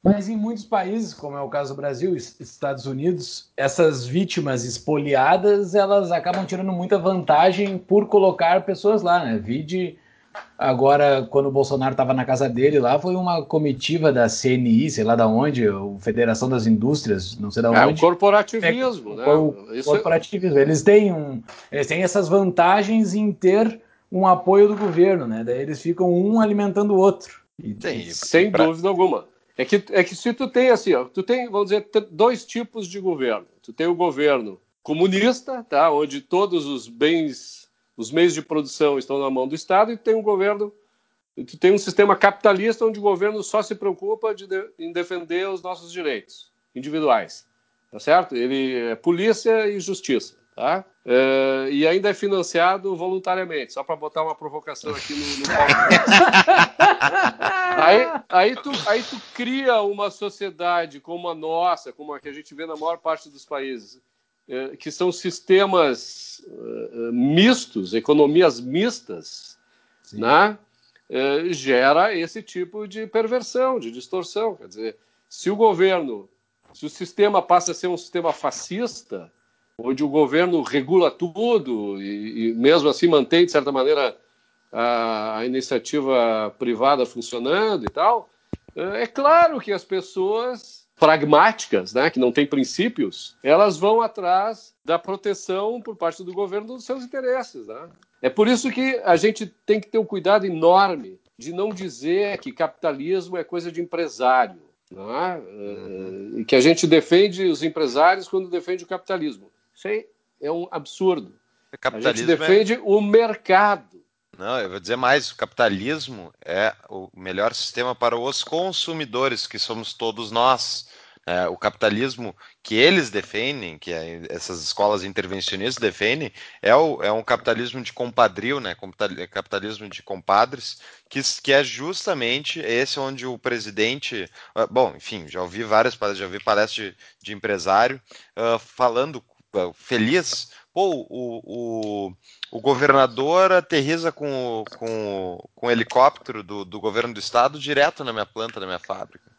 Mas em muitos países, como é o caso do Brasil e Estados Unidos, essas vítimas espoliadas elas acabam tirando muita vantagem por colocar pessoas lá, né? Vide agora quando o Bolsonaro estava na casa dele lá, foi uma comitiva da CNI, sei lá da onde, o Federação das Indústrias, não sei da onde. É o corporativismo, é, né? O Isso corporativismo. É... Eles têm um, eles têm essas vantagens em ter um apoio do governo, né? Daí eles ficam um alimentando o outro. E, Sim, sem pra... dúvida alguma. É que, é que se tu tem assim, ó, tu tem, vamos dizer, dois tipos de governo. Tu tem o governo comunista, tá? Onde todos os bens, os meios de produção estão na mão do Estado, e tem um governo, tu tem um sistema capitalista onde o governo só se preocupa de, de, em defender os nossos direitos individuais, tá certo? Ele é polícia e justiça. Tá? É, e ainda é financiado voluntariamente, só para botar uma provocação aqui no, no aí, aí, tu, aí tu cria uma sociedade como a nossa, como a que a gente vê na maior parte dos países, é, que são sistemas é, mistos, economias mistas, né? É, gera esse tipo de perversão, de distorção. Quer dizer, se o governo, se o sistema passa a ser um sistema fascista, onde o governo regula tudo e, e mesmo assim mantém, de certa maneira, a, a, iniciativa privada funcionando e tal, é claro que as pessoas pragmáticas, né, que não têm princípios, elas vão atrás da proteção por parte do governo dos seus interesses. Né? É por isso que a gente tem que ter um cuidado enorme de não dizer que capitalismo é coisa de empresário. É? Uhum. E que a gente defende os empresários quando defende o capitalismo. Isso aí é um absurdo. A gente é defende é... o mercado. Não, eu vou dizer mais: o capitalismo é o melhor sistema para os consumidores, que somos todos nós. É, o capitalismo que eles defendem, que é, essas escolas intervencionistas defendem, é, o, é um capitalismo de compadrio, né? capitalismo de compadres, que, que é justamente esse onde o presidente. Ah, bom, enfim, já ouvi várias palestras, já ouvi palestras de, de empresário uh, falando feliz. Pô, o, o, o governador aterriza com, com, com o helicóptero do, do governo do estado direto na minha planta, na minha fábrica.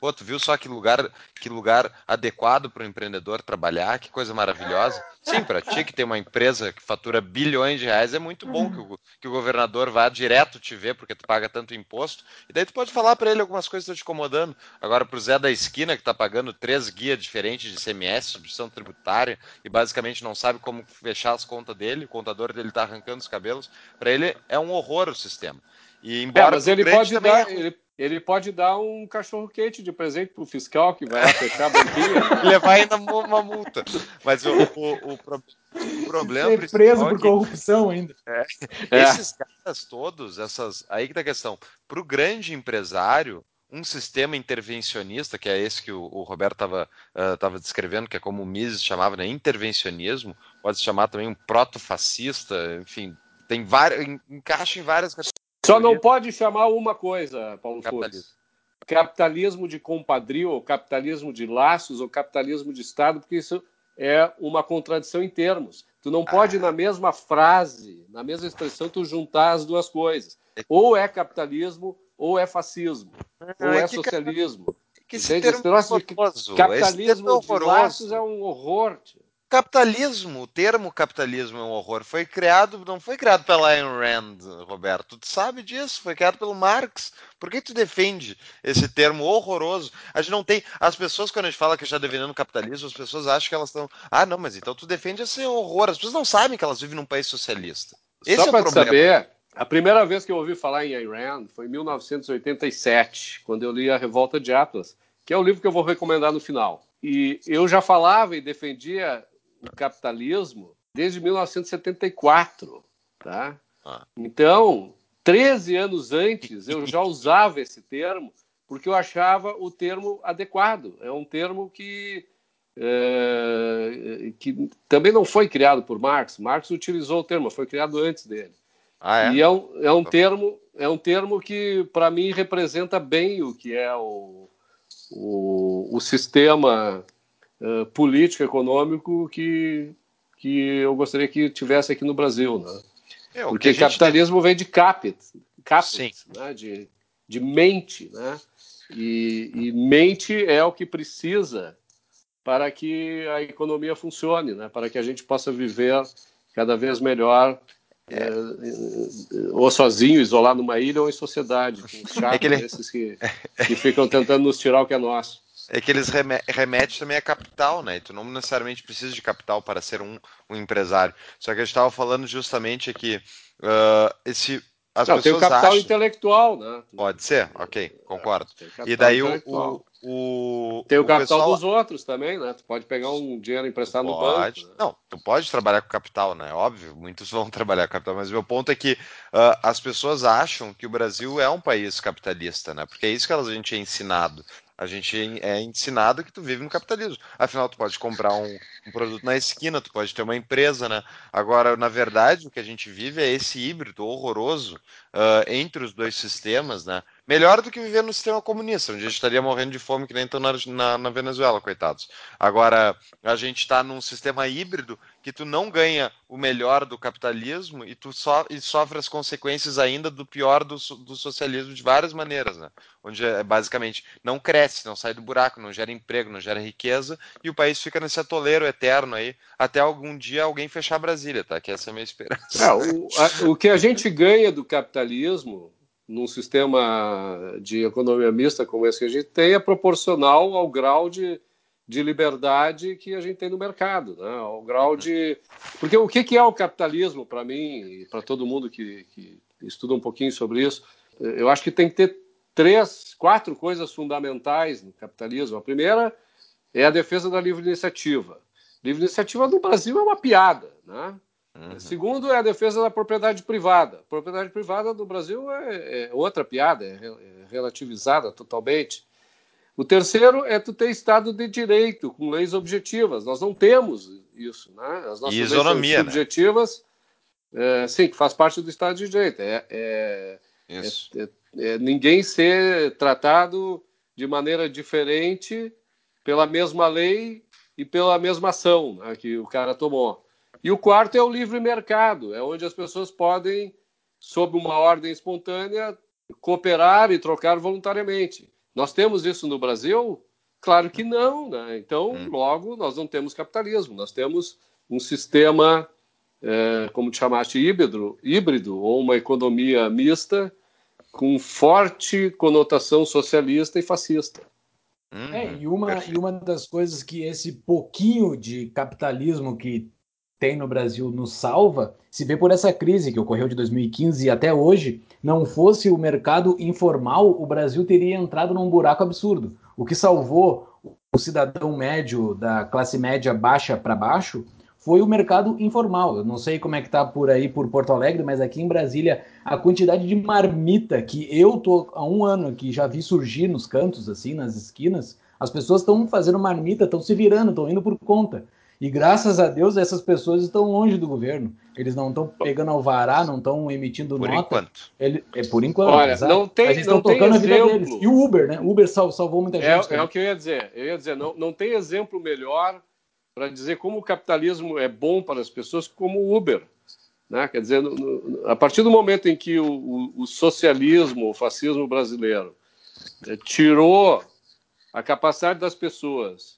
Pô, tu viu só que lugar, que lugar adequado para o empreendedor trabalhar, que coisa maravilhosa. Sim, para ti que tem uma empresa que fatura bilhões de reais, é muito bom que o, que o governador vá direto te ver, porque tu paga tanto imposto. E daí tu pode falar para ele algumas coisas que estão te incomodando. Agora, para o Zé da esquina, que está pagando três guias diferentes de CMS, substituição tributária, e basicamente não sabe como fechar as contas dele, o contador dele está arrancando os cabelos, para ele é um horror o sistema. E embora é, mas ele pode dar, é... ele ele pode dar um cachorro quente de presente pro fiscal que vai fechar a banquinha. Levar ainda uma multa. Mas o, o, o, o problema. Ser preso por é que, corrupção ainda. É, é. Esses caras todos, essas. Aí que tá a questão. Pro grande empresário, um sistema intervencionista, que é esse que o, o Roberto estava uh, descrevendo, que é como o Mises chamava, né, intervencionismo, pode se chamar também um proto-fascista, enfim, tem vários, encaixa em várias só não pode chamar uma coisa, Paulo capitalismo. Flores. Capitalismo de compadrio, ou capitalismo de laços, ou capitalismo de Estado, porque isso é uma contradição em termos. Tu não pode, ah. na mesma frase, na mesma expressão, tu juntar as duas coisas. Ou é capitalismo, ou é fascismo, ou é, é socialismo. Que, que esse termo é capitalismo de laços é um horror. Tio capitalismo, o termo capitalismo é um horror. Foi criado, não foi criado pela Ayn Rand, Roberto. Tu sabe disso, foi criado pelo Marx. Por que tu defende esse termo horroroso? A gente não tem. As pessoas, quando a gente fala que está defendendo o capitalismo, as pessoas acham que elas estão. Ah, não, mas então tu defende esse horror. As pessoas não sabem que elas vivem num país socialista. Esse Só é para saber, a primeira vez que eu ouvi falar em Ayn Rand foi em 1987, quando eu li A Revolta de Atlas, que é o livro que eu vou recomendar no final. E eu já falava e defendia o capitalismo desde 1974, tá? Ah. Então, 13 anos antes eu já usava esse termo, porque eu achava o termo adequado. É um termo que, é, que também não foi criado por Marx. Marx utilizou o termo, foi criado antes dele. Ah, é? E é um, é um termo é um termo que para mim representa bem o que é o, o, o sistema uh, político econômico que que eu gostaria que tivesse aqui no Brasil, né? É, Porque capitalismo tem... vem de capit, capit né? de, de mente, né? E, e, mente é o que precisa para que a economia funcione, né? Para que a gente possa viver cada vez melhor é, ou sozinho, isolado numa ilha, ou em sociedade, com os chatos é que, ele... esses que, que ficam tentando nos tirar o que é nosso. É que eles remetem também a capital, né? E tu não necessariamente precisa de capital para ser um, um empresário. Só que a gente estava falando justamente aqui, uh, esse as não, tem o capital acham... intelectual, né? Pode ser, ok, concordo. E daí o, o, o, Tem o, o capital pessoal... dos outros também, né? Tu pode pegar um dinheiro emprestado pode. no banco. Né? Não, tu pode trabalhar com capital, né? Óbvio, muitos vão trabalhar com capital, mas o meu ponto é que uh, as pessoas acham que o Brasil é um país capitalista, né? Porque é isso que a gente é ensinado. A gente é ensinado que tu vive no capitalismo. Afinal, tu pode comprar um, um, produto na esquina, tu pode ter uma empresa, né? Agora, na verdade, o que a gente vive é esse híbrido horroroso uh, entre os dois sistemas, né? Melhor do que viver no sistema comunista, onde a gente estaria morrendo de fome que nem estão na, na, na Venezuela, coitados. Agora, a gente está num sistema híbrido que tu não ganha o melhor do capitalismo e tu so, e sofre as consequências ainda do pior do, do socialismo de várias maneiras, né? Onde é, basicamente não cresce, não sai do buraco, não gera emprego, não gera riqueza e o país fica nesse atoleiro eterno aí até algum dia alguém fechar Brasília, tá? Que essa é a minha esperança. É, o, a, o que a gente ganha do capitalismo num sistema de economia mista como esse que a gente tem é proporcional ao grau de, de liberdade que a gente tem no mercado, né? ao grau de... Porque o que é o capitalismo para mim e para todo mundo que, que estuda um pouquinho sobre isso, eu acho que tem que ter três, quatro coisas fundamentais no capitalismo. A primeira é a defesa da livre iniciativa. Livre iniciativa no Brasil é uma piada, né? Uhum. Segundo, é a defesa da propriedade privada. propriedade privada no Brasil é, é outra piada, é, é, relativizada totalmente. O terceiro é tu ter Estado de Direito, com leis objetivas. Nós não temos isso. Né? As nossas e isonomia, leis né? objetivas, é, sim, que faz parte do Estado de Direito. É, é, é, é, ninguém ser tratado de maneira diferente pela mesma lei e pela mesma ação né, que o cara tomou. E o quarto é o livre mercado, é onde as pessoas podem, sob uma ordem espontânea, cooperar e trocar voluntariamente. Nós temos isso no Brasil? Claro que não, né? Então, hum. logo, nós não temos capitalismo, nós temos um sistema, é, como te chamaste, híbrido, híbrido, ou uma economia mista com forte conotação socialista e fascista. Uhum, é, e uma, e uma das coisas que esse pouquinho de capitalismo que tem no Brasil nos salva se vê por essa crise que ocorreu de 2015 e até hoje. Não fosse o mercado informal, o Brasil teria entrado num buraco absurdo. O que salvou o cidadão médio da classe média baixa para baixo foi o mercado informal. Eu não sei como é que tá por aí por Porto Alegre, mas aqui em Brasília a quantidade de marmita que eu tô há um ano que já vi surgir nos cantos assim, nas esquinas, as pessoas estão fazendo marmita, estão se virando, estão indo por conta. E graças a Deus essas pessoas estão longe do governo. Eles não estão pegando alvará, não estão emitindo por nota. Enquanto. Ele, é por enquanto. Olha, exato. não tem, Eles estão tocando a vida deles. E o Uber, né? O Uber sal, salvou muita é, gente. É, é, o que eu ia dizer. Eu ia dizer, não, não tem exemplo melhor para dizer como o capitalismo é bom para as pessoas como o Uber. Né? Quer dizer, no, no, a partir do momento em que o, o, o socialismo, o fascismo brasileiro é, tirou a capacidade das pessoas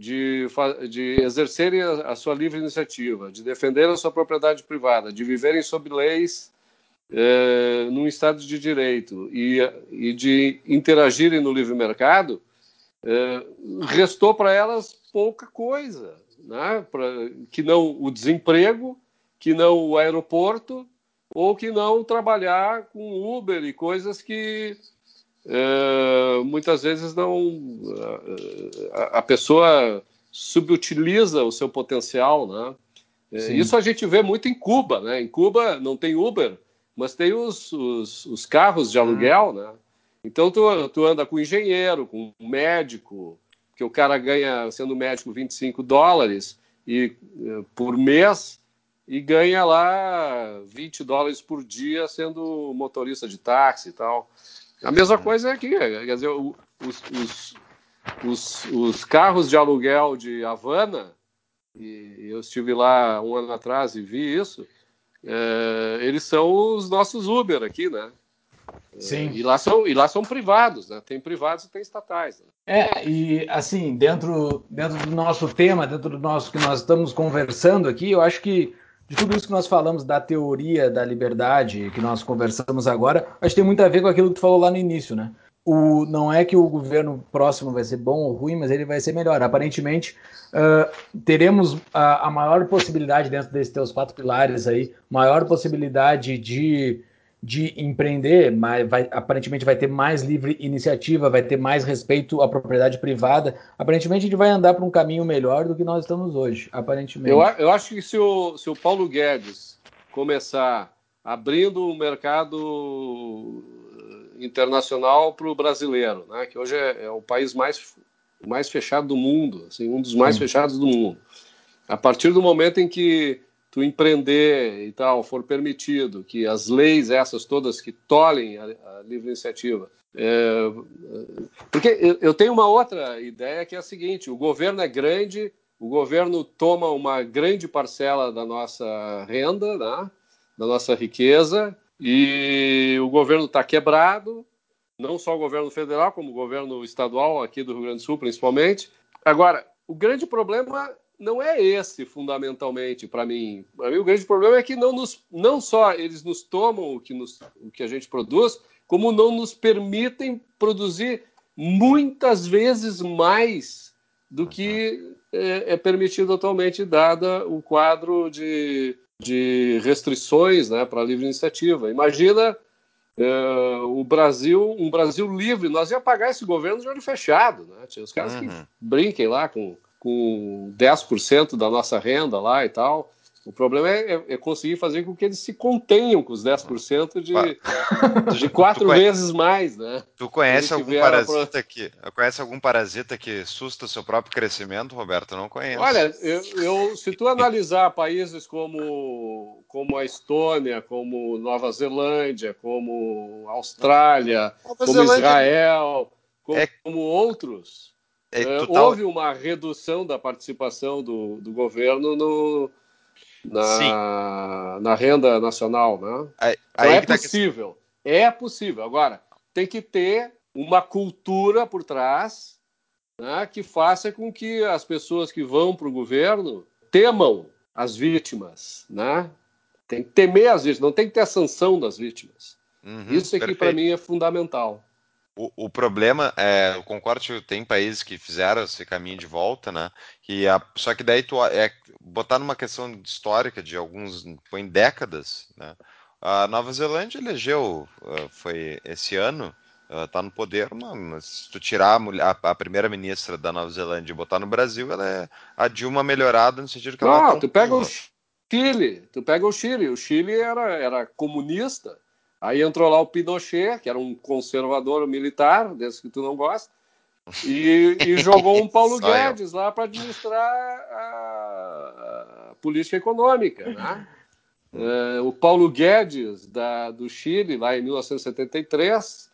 de, de exercerem a, a, sua livre iniciativa, de defender a sua propriedade privada, de viverem sob leis é, num Estado de direito e, e de interagirem no livre mercado, é, restou para elas pouca coisa, né? pra, que não o desemprego, que não o aeroporto, ou que não trabalhar com Uber e coisas que é, muitas vezes não a, a, pessoa subutiliza o seu potencial, né? É, isso a gente vê muito em Cuba, né? Em Cuba não tem Uber, mas tem os, os, os carros de aluguel, né? Então tu, tu anda com engenheiro, com médico, que o cara ganha, sendo médico, 25 dólares e, eh, por mês e ganha lá 20 dólares por dia sendo motorista de táxi e tal. A mesma coisa é aqui, quer dizer, os, os, os, os carros de aluguel de Havana, e eu estive lá um ano atrás e vi isso, é, eles são os nossos Uber aqui, né? Sim. É, e, lá são, e lá são privados, né? Tem privados e tem estatais. Né? É, e assim, dentro, dentro do nosso tema, dentro do nosso que nós estamos conversando aqui, eu acho que de tudo isso que nós falamos da teoria da liberdade que nós conversamos agora, acho que tem muito a ver com aquilo que tu falou lá no início, né? O, não é que o governo próximo vai ser bom ou ruim, mas ele vai ser melhor. Aparentemente, uh, teremos a, a, maior possibilidade dentro desses teus quatro pilares aí, maior possibilidade de de empreender, mas vai, aparentemente vai ter mais livre iniciativa, vai ter mais respeito à propriedade privada. Aparentemente a gente vai andar para um caminho melhor do que nós estamos hoje, aparentemente. Eu, eu acho que se o, se o Paulo Guedes começar abrindo o mercado internacional para o brasileiro, né, que hoje é, é, o país mais, mais fechado do mundo, assim, um dos mais Sim. fechados do mundo. A partir do momento em que tu empreender e tal for permitido, que as leis essas todas que tolhem a, a livre iniciativa. É, porque eu tenho uma outra ideia que é a seguinte: o governo é grande, o governo toma uma grande parcela da nossa renda, né, da nossa riqueza, e o governo está quebrado, não só o governo federal, como o governo estadual aqui do Rio Grande do Sul, principalmente. Agora, o grande problema não é esse fundamentalmente para mim. Para mim o grande problema é que não nos, não só eles nos tomam o que, nos, o que a gente produz, como não nos permitem produzir muitas vezes mais do que é, é permitido atualmente, dada o quadro de, de restrições né, para a livre iniciativa. Imagina é, o Brasil, um Brasil livre, nós ia pagar esse governo de olho fechado. Né? Tinha os caras uhum. que brinquem lá com com 10% da nossa renda lá e tal. O problema é, é, é, conseguir fazer com que eles se contenham com os 10% de, de quatro vezes mais, né? Tu conhece algum parasita pra... que conhece algum parasita que susta o seu próprio crescimento, Roberto? não conheço. Olha, eu, eu, se tu analisar países como, como a Estônia, como Nova Zelândia, como Austrália, Nova como Zelândia... Israel, como, é... como outros, é, é tá... Houve uma redução da participação do, do governo no, na, na renda nacional, né? Aí, então aí é tá possível. É possível. Agora, tem que ter uma cultura por trás né, que faça com que as pessoas que vão para o governo temam as vítimas, né? Tem que temer as vítimas, não tem que ter a sanção das vítimas. Uhum, Isso aqui para mim é fundamental. O, o, problema é, eu concordo que tem países que fizeram esse caminho de volta, né? Que a, só que daí tu é botar numa questão histórica de alguns põe décadas, né? A Nova Zelândia elegeu, ah, foi esse ano, está no poder, mas se tu tirar a, mulher, a, a primeira ministra da Nova Zelândia e botar no Brasil, ela é a Dilma melhorada no sentido que ela. Não, tu pega o Chile, tu pega o Chile, o Chile era, era comunista Aí entrou lá o Pinochet, que era um conservador militar, desse que tu não gosta, e, e jogou um Paulo Guedes lá para administrar a, a, política econômica. Né? É, o Paulo Guedes, da, do Chile, lá em 1973,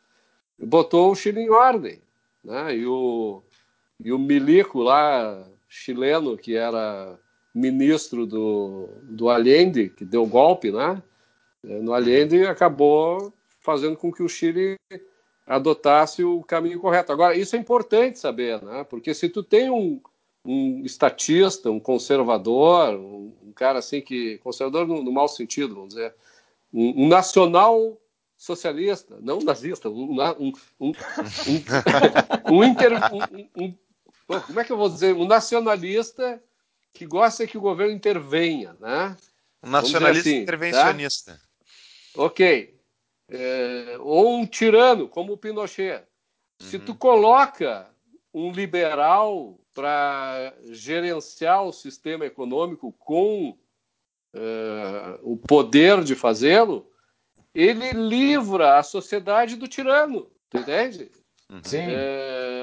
botou o Chile em ordem. Né? E, o, e o Milico lá, chileno, que era ministro do, do Allende, que deu golpe, né? É, no Allende acabou fazendo com que o Chile adotasse o caminho correto. Agora, isso é importante saber, né? porque se tu tem um, um estatista, um conservador, um, um, cara assim que. conservador no, no mau sentido, vamos dizer, um, um nacional socialista, não nazista, um, um, um, um, inter, um, como é que eu vou dizer, um nacionalista que gosta que o governo intervenha, né? Um nacionalista assim, intervencionista. Tá? Ok. É, ou um tirano, como o Pinochet. Uhum. Se tu coloca um liberal para gerenciar o sistema econômico com é, o poder de fazê-lo, ele livra a sociedade do tirano, tu entende? Uhum. Sim. É,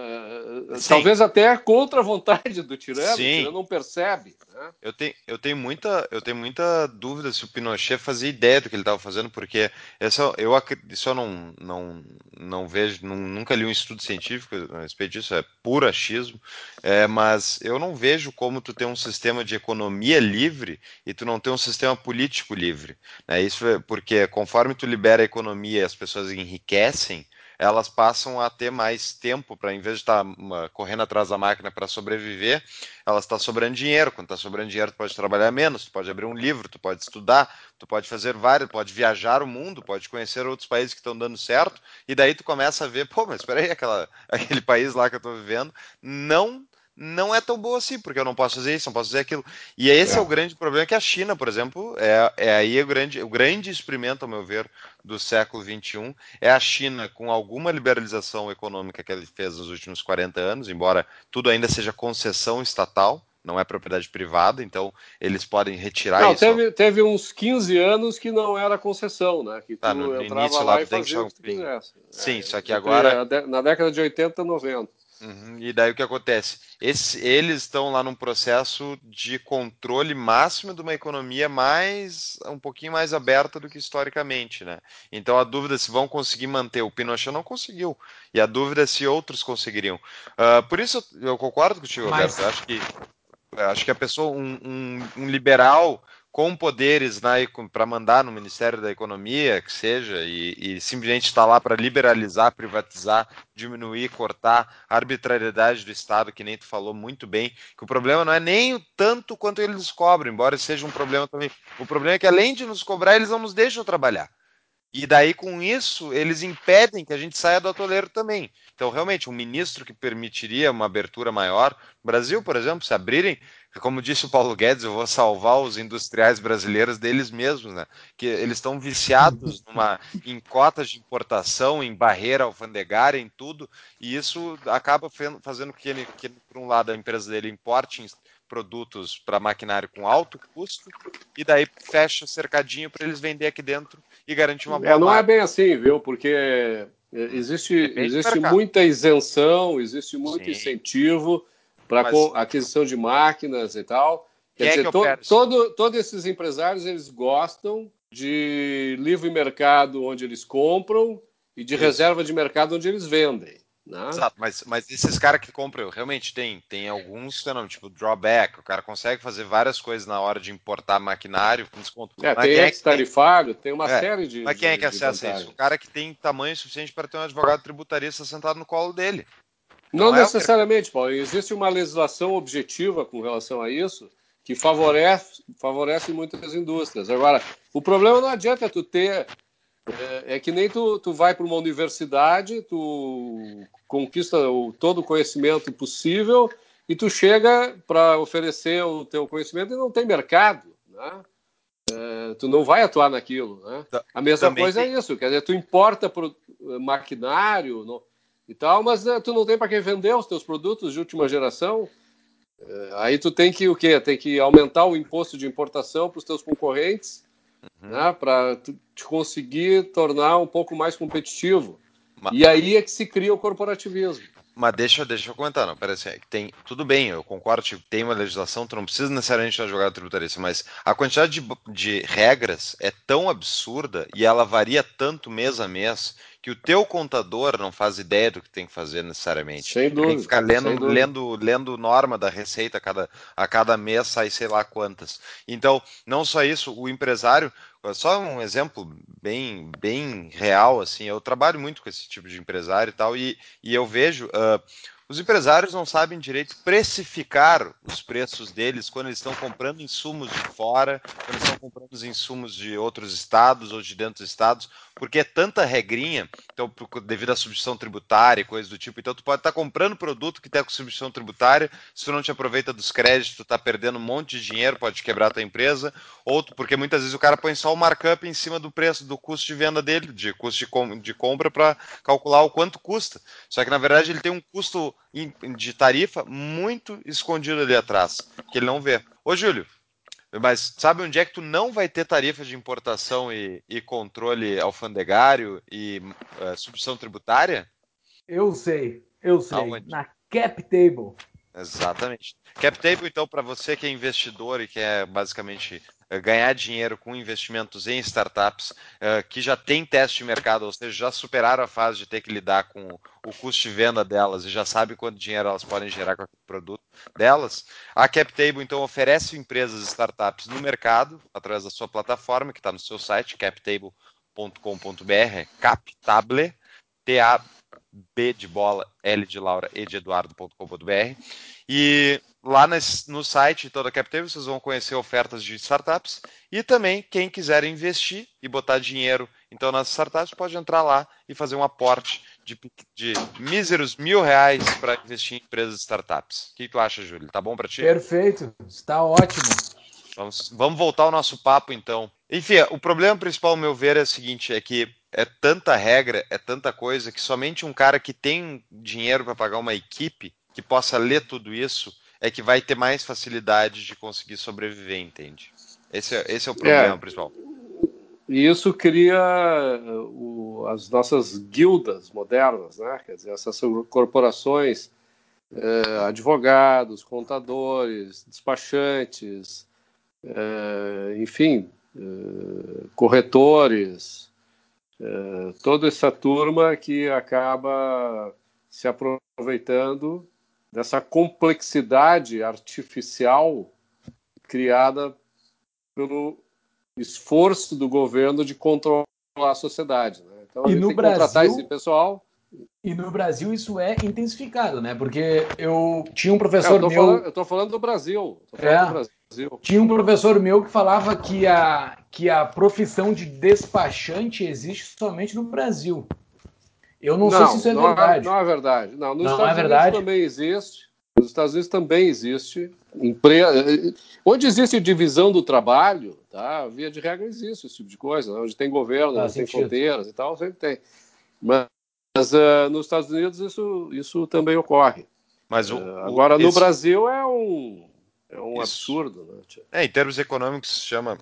Sim. Talvez até contra a vontade do tirano, Sim. o tirano não percebe. Né? Eu, tenho, eu, tenho muita, eu tenho muita dúvida se o Pinochet fazia ideia do que ele estava fazendo, porque essa, eu, isso eu não, não, não vejo, não, nunca li um estudo científico a respeito disso, é puro achismo, é, mas eu não vejo como tu ter um sistema de economia livre e tu não ter um sistema político livre. Né? Isso é porque conforme tu libera a economia e as pessoas enriquecem, elas passam a ter mais tempo para, em vez de estar tá, correndo atrás da máquina para sobreviver, elas estão tá sobrando dinheiro. Quando está sobrando dinheiro, tu pode trabalhar menos, tu pode abrir um livro, tu pode estudar, tu pode fazer vários, pode viajar o mundo, pode conhecer outros países que estão dando certo, e daí tu começa a ver, pô, mas espera aí, aquela, aquele país lá que eu estou vivendo não não é tão boa assim, porque eu não posso fazer isso, não posso fazer aquilo. E esse é, é o grande problema que a China, por exemplo, é, é aí o grande, o grande experimento, ao meu ver, do século XXI, é a China com alguma liberalização econômica que ele fez nos últimos 40 anos, embora tudo ainda seja concessão estatal, não é propriedade privada, então eles podem retirar não, isso. Teve, teve uns 15 anos que não era concessão, né? Que tá, no, entrava início, lá, lá e fazia o que tu quisesse. Sim, é, só que agora... Na década de 80, 90. Uhum, e daí o que acontece? Esse, eles estão lá num processo de controle máximo de uma economia mais um pouquinho mais aberta do que historicamente, né? Então a dúvida é se vão conseguir manter o Pinochet não conseguiu e a dúvida é se outros conseguiriam. Uh, por isso eu concordo contigo, Mas... Eu acho que acho que a pessoa um, um, um liberal com poderes né, para mandar no Ministério da Economia, que seja, e, e simplesmente está lá para liberalizar, privatizar, diminuir, cortar a arbitrariedade do Estado, que nem tu falou muito bem, que o problema não é nem o tanto quanto eles cobram, embora seja um problema também. O problema é que além de nos cobrar, eles não nos deixam trabalhar. E daí, com isso, eles impedem que a gente saia do atoleiro também. Então, realmente, um ministro que permitiria uma abertura maior, Brasil, por exemplo, se abrirem, como disse o Paulo Guedes, eu vou salvar os industriais brasileiros deles mesmos, né? Que eles estão viciados numa, em cotas de importação, em barreira alfandegária, em tudo, e isso acaba fazendo que ele, que, por um lado, a empresa dele importe produtos para maquinário com alto custo e daí fecha cercadinho para eles vender aqui dentro e garantir uma boa é, Não marca. é bem assim, viu? Porque é, existe, existe muita isenção, existe muito Sim. incentivo para aquisição de máquinas e tal. Quer é dizer, é to, todo, todos esses empresários eles gostam de livre mercado onde eles compram e de Isso. reserva de mercado onde eles vendem. Né? Exato, mas, mas esses caras que compram, realmente tem, tem alguns não, tipo drawback, o cara consegue fazer várias coisas na hora de importar maquinário com desconto. É, mas tem é ex-tarifário, tem... tem uma é, série de. Mas quem de, é que acessa isso? O cara que tem tamanho suficiente para ter um advogado tributarista sentado no colo dele. Não, não é necessariamente, Paulo. Existe uma legislação objetiva com relação a isso que favorece, favorece muitas indústrias. Agora, o problema não adianta tu ter é, é, que nem tu, tu vai para uma universidade, tu conquista o, todo o conhecimento possível e tu chega para oferecer o teu conhecimento e não tem mercado, né? É, tu não vai atuar naquilo, né? A mesma Também coisa é tem. é isso, quer dizer, tu importa pro maquinário no, e tal, mas né, tu não tem para quem vender os teus produtos de última geração. É, aí tu tem que o quê? Tem que aumentar o imposto de importação para os teus concorrentes uhum. né, para te conseguir tornar um pouco mais competitivo. Mas... E aí é que se cria o corporativismo. Mas deixa, deixa eu comentar, não, parece assim, tem, tudo bem, eu concordo, tipo, tem uma legislação, tu não precisa necessariamente estar jogada tributarista, mas a quantidade de, de regras é tão absurda e ela varia tanto mês a mês que o teu contador não faz ideia do que tem que fazer necessariamente. Sem dúvida. Tem que ficar lendo, lendo, lendo norma da receita a cada, a cada mês, sai sei lá quantas. Então, não só isso, o empresário, só um exemplo bem, bem real, assim, eu trabalho muito com esse tipo de empresário e tal, e, e eu vejo. Uh, os empresários não sabem direito precificar os preços deles quando eles estão comprando insumos de fora, quando estão comprando os insumos de outros estados ou de dentro dos estados, porque é tanta regrinha, então, devido à substituição tributária e coisas do tipo. Então, tu pode estar comprando produto que tem com substituição tributária, se tu não te aproveita dos créditos, tu está perdendo um monte de dinheiro, pode quebrar a tua empresa, ou porque muitas vezes o cara põe só o markup em cima do preço, do custo de venda dele, de custo de, com, de compra, para calcular o quanto custa. Só que, na verdade, ele tem um custo de tarifa muito escondido ali atrás, que ele não vê. Ô, Júlio, Mas sabe onde é que tu não vai ter tarifa de importação e, e controle alfandegário e uh, substituição tributária? Eu sei, eu sei. Aonde? Na cap table. Exatamente. Cap table, então, para você que é investidor e quer basicamente eh, ganhar dinheiro com investimentos em startups uh, que já tem teste de mercado, ou seja, já superaram a fase de ter que lidar com o custo de venda delas e já sabe quanto dinheiro elas podem gerar com o produto delas. A CapTable, então, oferece empresas e startups no mercado através da sua plataforma, que está no seu site, captable.com.br, captable, T-A-B de bola, L de Laura, E de Eduardo.com.br. E lá no site toda a CapTable vocês vão conhecer ofertas de startups e também quem quiser investir e botar dinheiro então nas startups pode entrar lá e fazer um aporte de, de míseros mil reais para investir em empresas de startups. O que tu acha, Júlio? Tá bom para ti? Perfeito, está ótimo. Vamos, vamos voltar ao nosso papo então. Enfim, o problema principal, ao meu ver, é o seguinte: é que é tanta regra, é tanta coisa que somente um cara que tem dinheiro para pagar uma equipe que possa ler tudo isso é que vai ter mais facilidade de conseguir sobreviver, entende? Esse é, esse é o problema é, principal. E isso cria o, as nossas guildas modernas, né? Quer dizer, essas corporações, é, advogados, contadores, despachantes, é, enfim, é, corretores, é, toda essa turma que acaba se aproveitando dessa complexidade artificial criada pelo esforço do governo de controlar a sociedade. Né? Então, e no Brasil, esse pessoal. E no Brasil isso é intensificado, né? Porque eu tinha um professor é, eu meu. Falando, eu estou falando do Brasil. Falando é, do Brasil. Tinha um professor meu que falava que a, que a profissão de despachante existe somente no Brasil. Eu não, não sei se isso é não é verdade. É, não é verdade. Não, nos não Estados é verdade. Unidos também existe. Nos Estados Unidos também existe. Empre... Onde existe divisão do trabalho, tá? via de regra existe esse tipo de coisa. Né? Onde tem governo, ah, onde tem fronteiras e tal, sempre tem. Mas, mas uh, nos Estados Unidos isso, isso também ocorre. Mas o, uh, agora o, esse... no Brasil é um, é um absurdo. Né? É, em termos econômicos se chama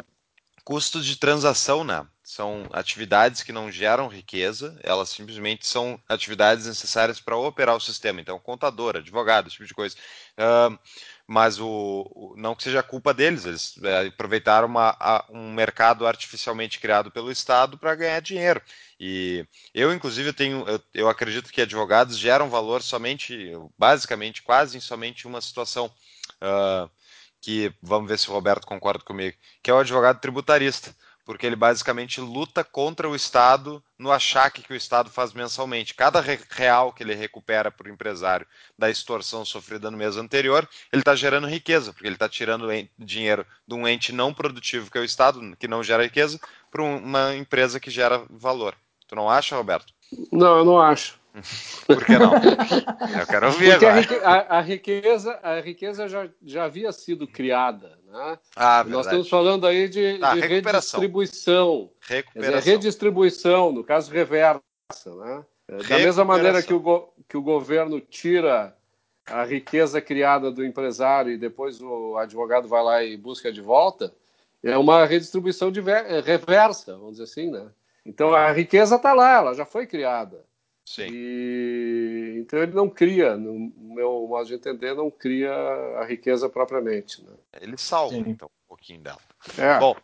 custo de transação, né? São atividades que não geram riqueza, elas simplesmente são atividades necessárias para operar o sistema. Então, contador, advogado, esse tipo de coisa. Uh, mas o, o, não que seja culpa deles, eles é, aproveitaram uma, a, um mercado artificialmente criado pelo Estado para ganhar dinheiro. E eu, inclusive, tenho, eu, eu, acredito que advogados geram valor somente, basicamente, quase em somente uma situação. Uh, que vamos ver se o Roberto concorda comigo, que é o advogado tributarista porque ele basicamente luta contra o Estado no achaque que o Estado faz mensalmente. Cada real que ele recupera para o empresário da extorsão sofrida no mês anterior, ele está gerando riqueza, porque ele está tirando dinheiro de um ente não produtivo, que é o Estado, que não gera riqueza, para uma empresa que gera valor. Tu não acha, Roberto? Não, eu não acho. Por que não? Eu quero ouvir Porque agora. A, a, riqueza, a riqueza já, já havia sido criada. Né? Ah, Nós estamos falando aí de, ah, de redistribuição. Recuperação. Dizer, redistribuição, no caso reversa. Né? Da mesma maneira que o, que o governo tira a riqueza criada do empresário e depois o advogado vai lá e busca de volta, é uma redistribuição de, reversa, vamos dizer assim. Né? Então a riqueza está lá, ela já foi criada. Sim. E, então ele não cria, no meu modo de entender, não cria a riqueza propriamente. Né? Ele salva, Sim. então, um pouquinho dela. É. Bom,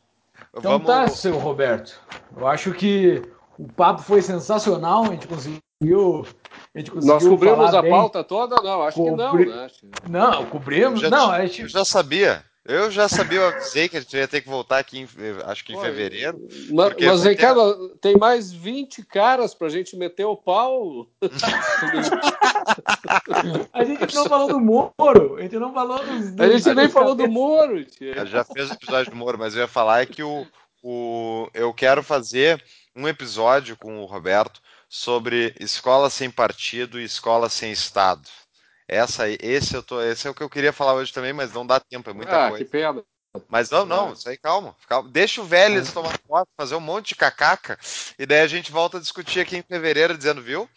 então vamos... tá, seu Roberto. Eu acho que o papo foi sensacional, a gente conseguiu. A gente conseguiu Nós cobrimos a bem. pauta toda? Não, acho Cobri... que não, né? Não, cobrimos. Eu já, não, a gente... eu já sabia. Eu já sabia, eu avisei que a gente ia ter que voltar aqui, em, acho que em Pô, fevereiro. Mas, mas Ricardo, tem mais 20 caras pra gente meter o pau. a gente não falou do Moro. A gente não falou dos. A gente nem falou do Moro. Tia. Já fez o episódio do Moro, mas eu ia falar é que o, o, eu quero fazer um episódio com o Roberto sobre escola sem partido e escola sem Estado. Essa, esse, eu tô, esse é o que eu queria falar hoje também, mas não dá tempo, é muita ah, coisa. Que pena. Mas não, não, é. isso aí calma, calma. Deixa o Vélez é. tomar foto, fazer um monte de cacaca, e daí a gente volta a discutir aqui em fevereiro, dizendo, viu?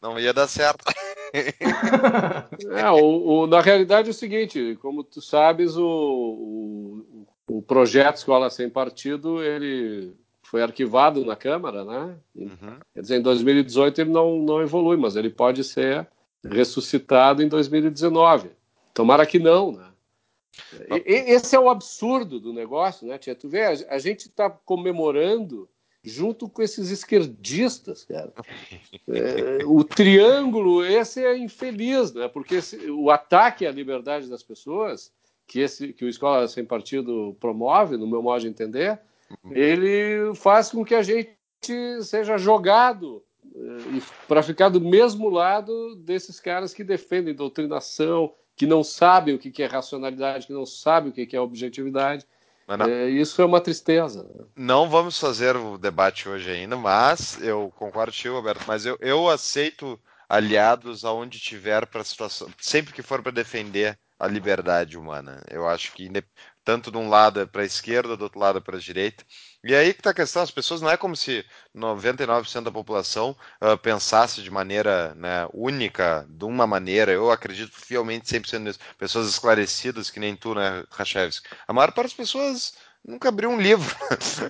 Não ia dar certo. é, o, o, na realidade é o seguinte, como tu sabes, o, o, o projeto Escola Sem Partido, ele foi arquivado na Câmara, né? Uhum. Quer dizer, em 2018 ele não, não evolui, mas ele pode ser ressuscitado em 2019. Tomara que não, né? E, esse é o absurdo do negócio, né, Tia? Tu vê, a, gente está comemorando junto com esses esquerdistas, cara. É, o triângulo, esse é infeliz, né? Porque esse, o ataque à liberdade das pessoas, que, esse, que o Escola Sem Partido promove, no meu modo de entender, uhum. ele faz com que a gente seja jogado para ficar do mesmo lado desses caras que defendem doutrinação, que não sabem o que é racionalidade, que não sabem o que é objetividade. É, isso é uma tristeza. Né? Não vamos fazer o debate hoje ainda, mas eu concordo com o Roberto, mas eu, eu aceito aliados aonde tiver para a situação, sempre que for para defender a liberdade humana. Eu acho que tanto de um lado é para a esquerda, do outro lado é para a direita. E aí que está a questão, as pessoas não é como se 99% da população uh, pensasse de maneira né, única, de uma maneira, eu acredito fielmente 100% nisso, pessoas esclarecidas que nem tu, né, Rachevski. A maior parte das pessoas nunca abriu um livro.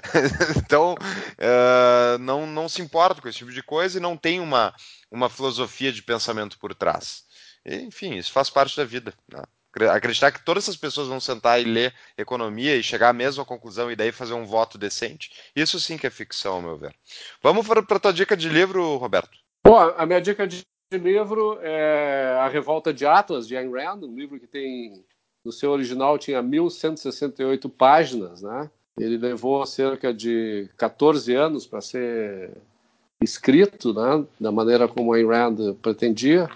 então, uh, não, não se importa com esse tipo de coisa e não tem uma, uma filosofia de pensamento por trás. Enfim, isso faz parte da vida. Né? Acreditar que todas essas pessoas vão sentar e ler economia e chegar à mesma conclusão e daí fazer um voto decente, isso sim que é ficção, ao meu ver. Vamos para a tua dica de livro, Roberto. Bom, a minha dica de livro é A Revolta de Atlas, de Ayn Rand, um livro que tem, no seu original, tinha 1168 páginas, né? Ele levou cerca de 14 anos para ser escrito, né? Da maneira como Ayn Rand pretendia.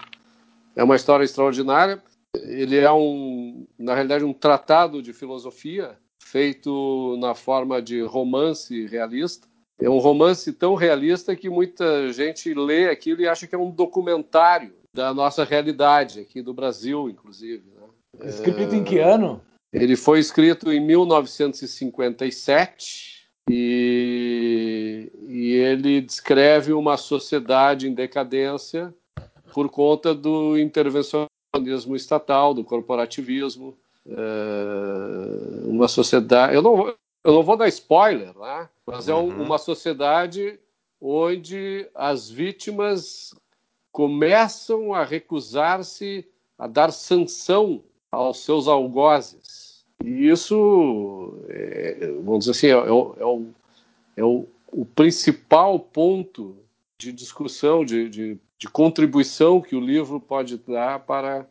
É uma história extraordinária ele é um, na realidade, um tratado de filosofia feito na forma de romance realista. É um romance tão realista que muita gente lê aquilo e acha que é um documentário da nossa realidade aqui do Brasil, inclusive. Né? Escrito é... em que ano? Ele foi escrito em 1957 e, e ele descreve uma sociedade em decadência por conta do intervencionismo protagonismo estatal, do corporativismo, é, uma sociedade. Eu não, eu não vou dar spoiler, né? mas é um, uma sociedade onde as vítimas começam a recusar-se a dar sanção aos seus algozes. E isso, é, vamos dizer assim, é, é, o, é, o, é o, o principal ponto de discussão, de, de de contribuição que o livro pode dar para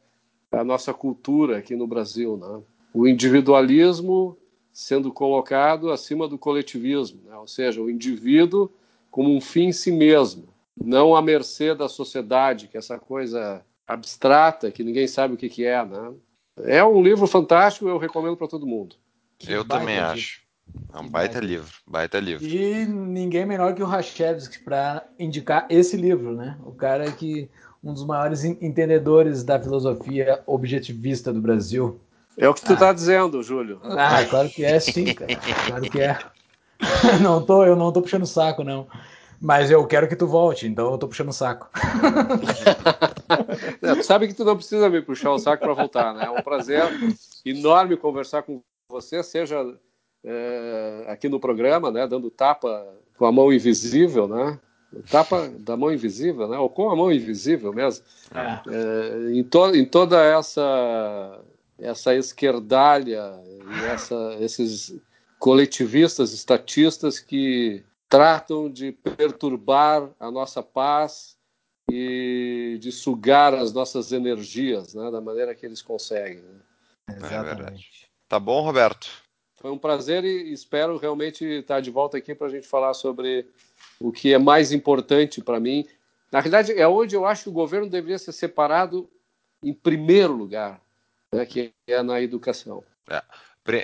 a nossa cultura aqui no Brasil. Né? O individualismo sendo colocado acima do coletivismo, né? ou seja, o indivíduo como um fim em si mesmo, não à mercê da sociedade, que é essa coisa abstrata que ninguém sabe o que, que é. Né? É um livro fantástico, eu recomendo para todo mundo. Que eu também acho. É um baita livro, baita livro. E ninguém melhor que o Rachevski para indicar esse livro, né? O cara que um dos maiores entendedores da filosofia objetivista do Brasil. É o que tu está ah. dizendo, Júlio. Ah, claro que é, sim, cara. Claro que é. Não tô, eu não tô puxando saco, não. Mas eu quero que tu volte, então eu tô puxando o saco. é, tu sabe que tu não precisa me puxar o saco para voltar, né? É um prazer enorme conversar com você, seja é, aqui no programa, né, dando tapa com a mão invisível, né? Tapa da mão invisível, né? Ou com a mão invisível mesmo. É. É, em, to, em toda essa essa esquerdalha e essa, esses coletivistas, estatistas que tratam de perturbar a nossa paz e de sugar as nossas energias, né, da maneira que eles conseguem. Né? Exatamente. É tá bom, Roberto? Foi um prazer e espero realmente estar de volta aqui para a gente falar sobre o que é mais importante para mim. Na realidade, é onde eu acho que o governo deveria ser separado em primeiro lugar, né, que é na educação. É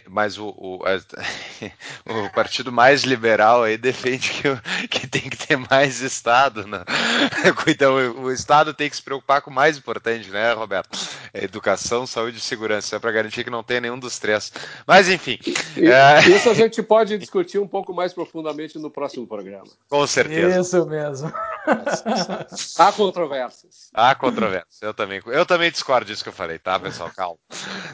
mas o, o, o, partido mais liberal aí defende que, que tem que ter mais Estado, né? Então o, o Estado tem que se preocupar com o mais importante, né, Roberto? É educação, saúde e segurança, é para garantir que não tenha nenhum dos três. Mas enfim. E, é... Isso a gente pode discutir um pouco mais profundamente no próximo programa. Com certeza. Isso mesmo. Há controvérsias. Há controvérsias. Eu também, eu também discordo disso que eu falei, tá, pessoal? Calma.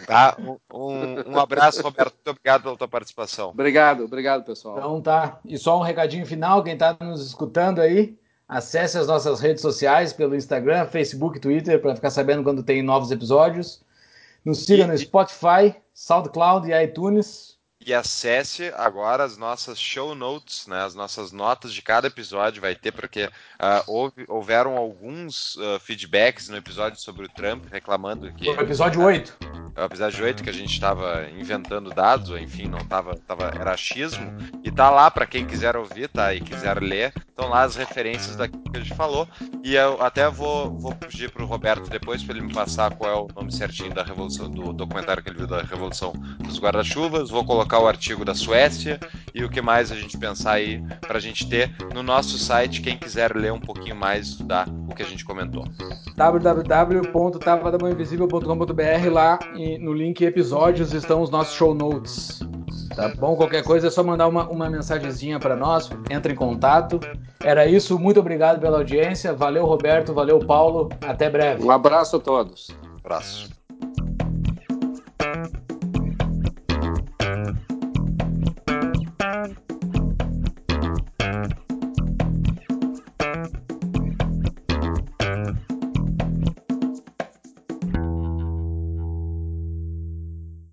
Tá? Um, um abraço, Roberto. Muito obrigado pela tua participação. Obrigado, obrigado, pessoal. Então tá. E só um recadinho final, quem está nos escutando aí, acesse as nossas redes sociais pelo Instagram, Facebook, Twitter, para ficar sabendo quando tem novos episódios. Nos siga no Spotify, SoundCloud e iTunes e acesse agora as nossas show notes, né, as nossas notas de cada episódio vai ter, porque uh, houve, houveram alguns uh, feedbacks no episódio sobre o Trump, reclamando que... O episódio 8. É o episódio 8, que a gente estava inventando dados, enfim, não estava, tava, era achismo, e tá lá para quem quiser ouvir, tá, e quiser ler, estão lá as referências daquilo que a gente falou, e eu até vou, vou pedir pro Roberto depois para ele me passar qual é o nome certinho da revolução, do documentário que ele viu da Revolução dos Guarda-Chuvas, vou colocar o artigo da Suécia e o que mais a gente pensar aí para a gente ter no nosso site, quem quiser ler um pouquinho mais, estudar o que a gente comentou. www.tavadamoinvisível.com.br lá no link episódios estão os nossos show notes. Tá bom? Qualquer coisa é só mandar uma, uma mensagenzinha para nós, entra em contato. Era isso, muito obrigado pela audiência. Valeu, Roberto, valeu, Paulo. Até breve. Um abraço a todos. abraço.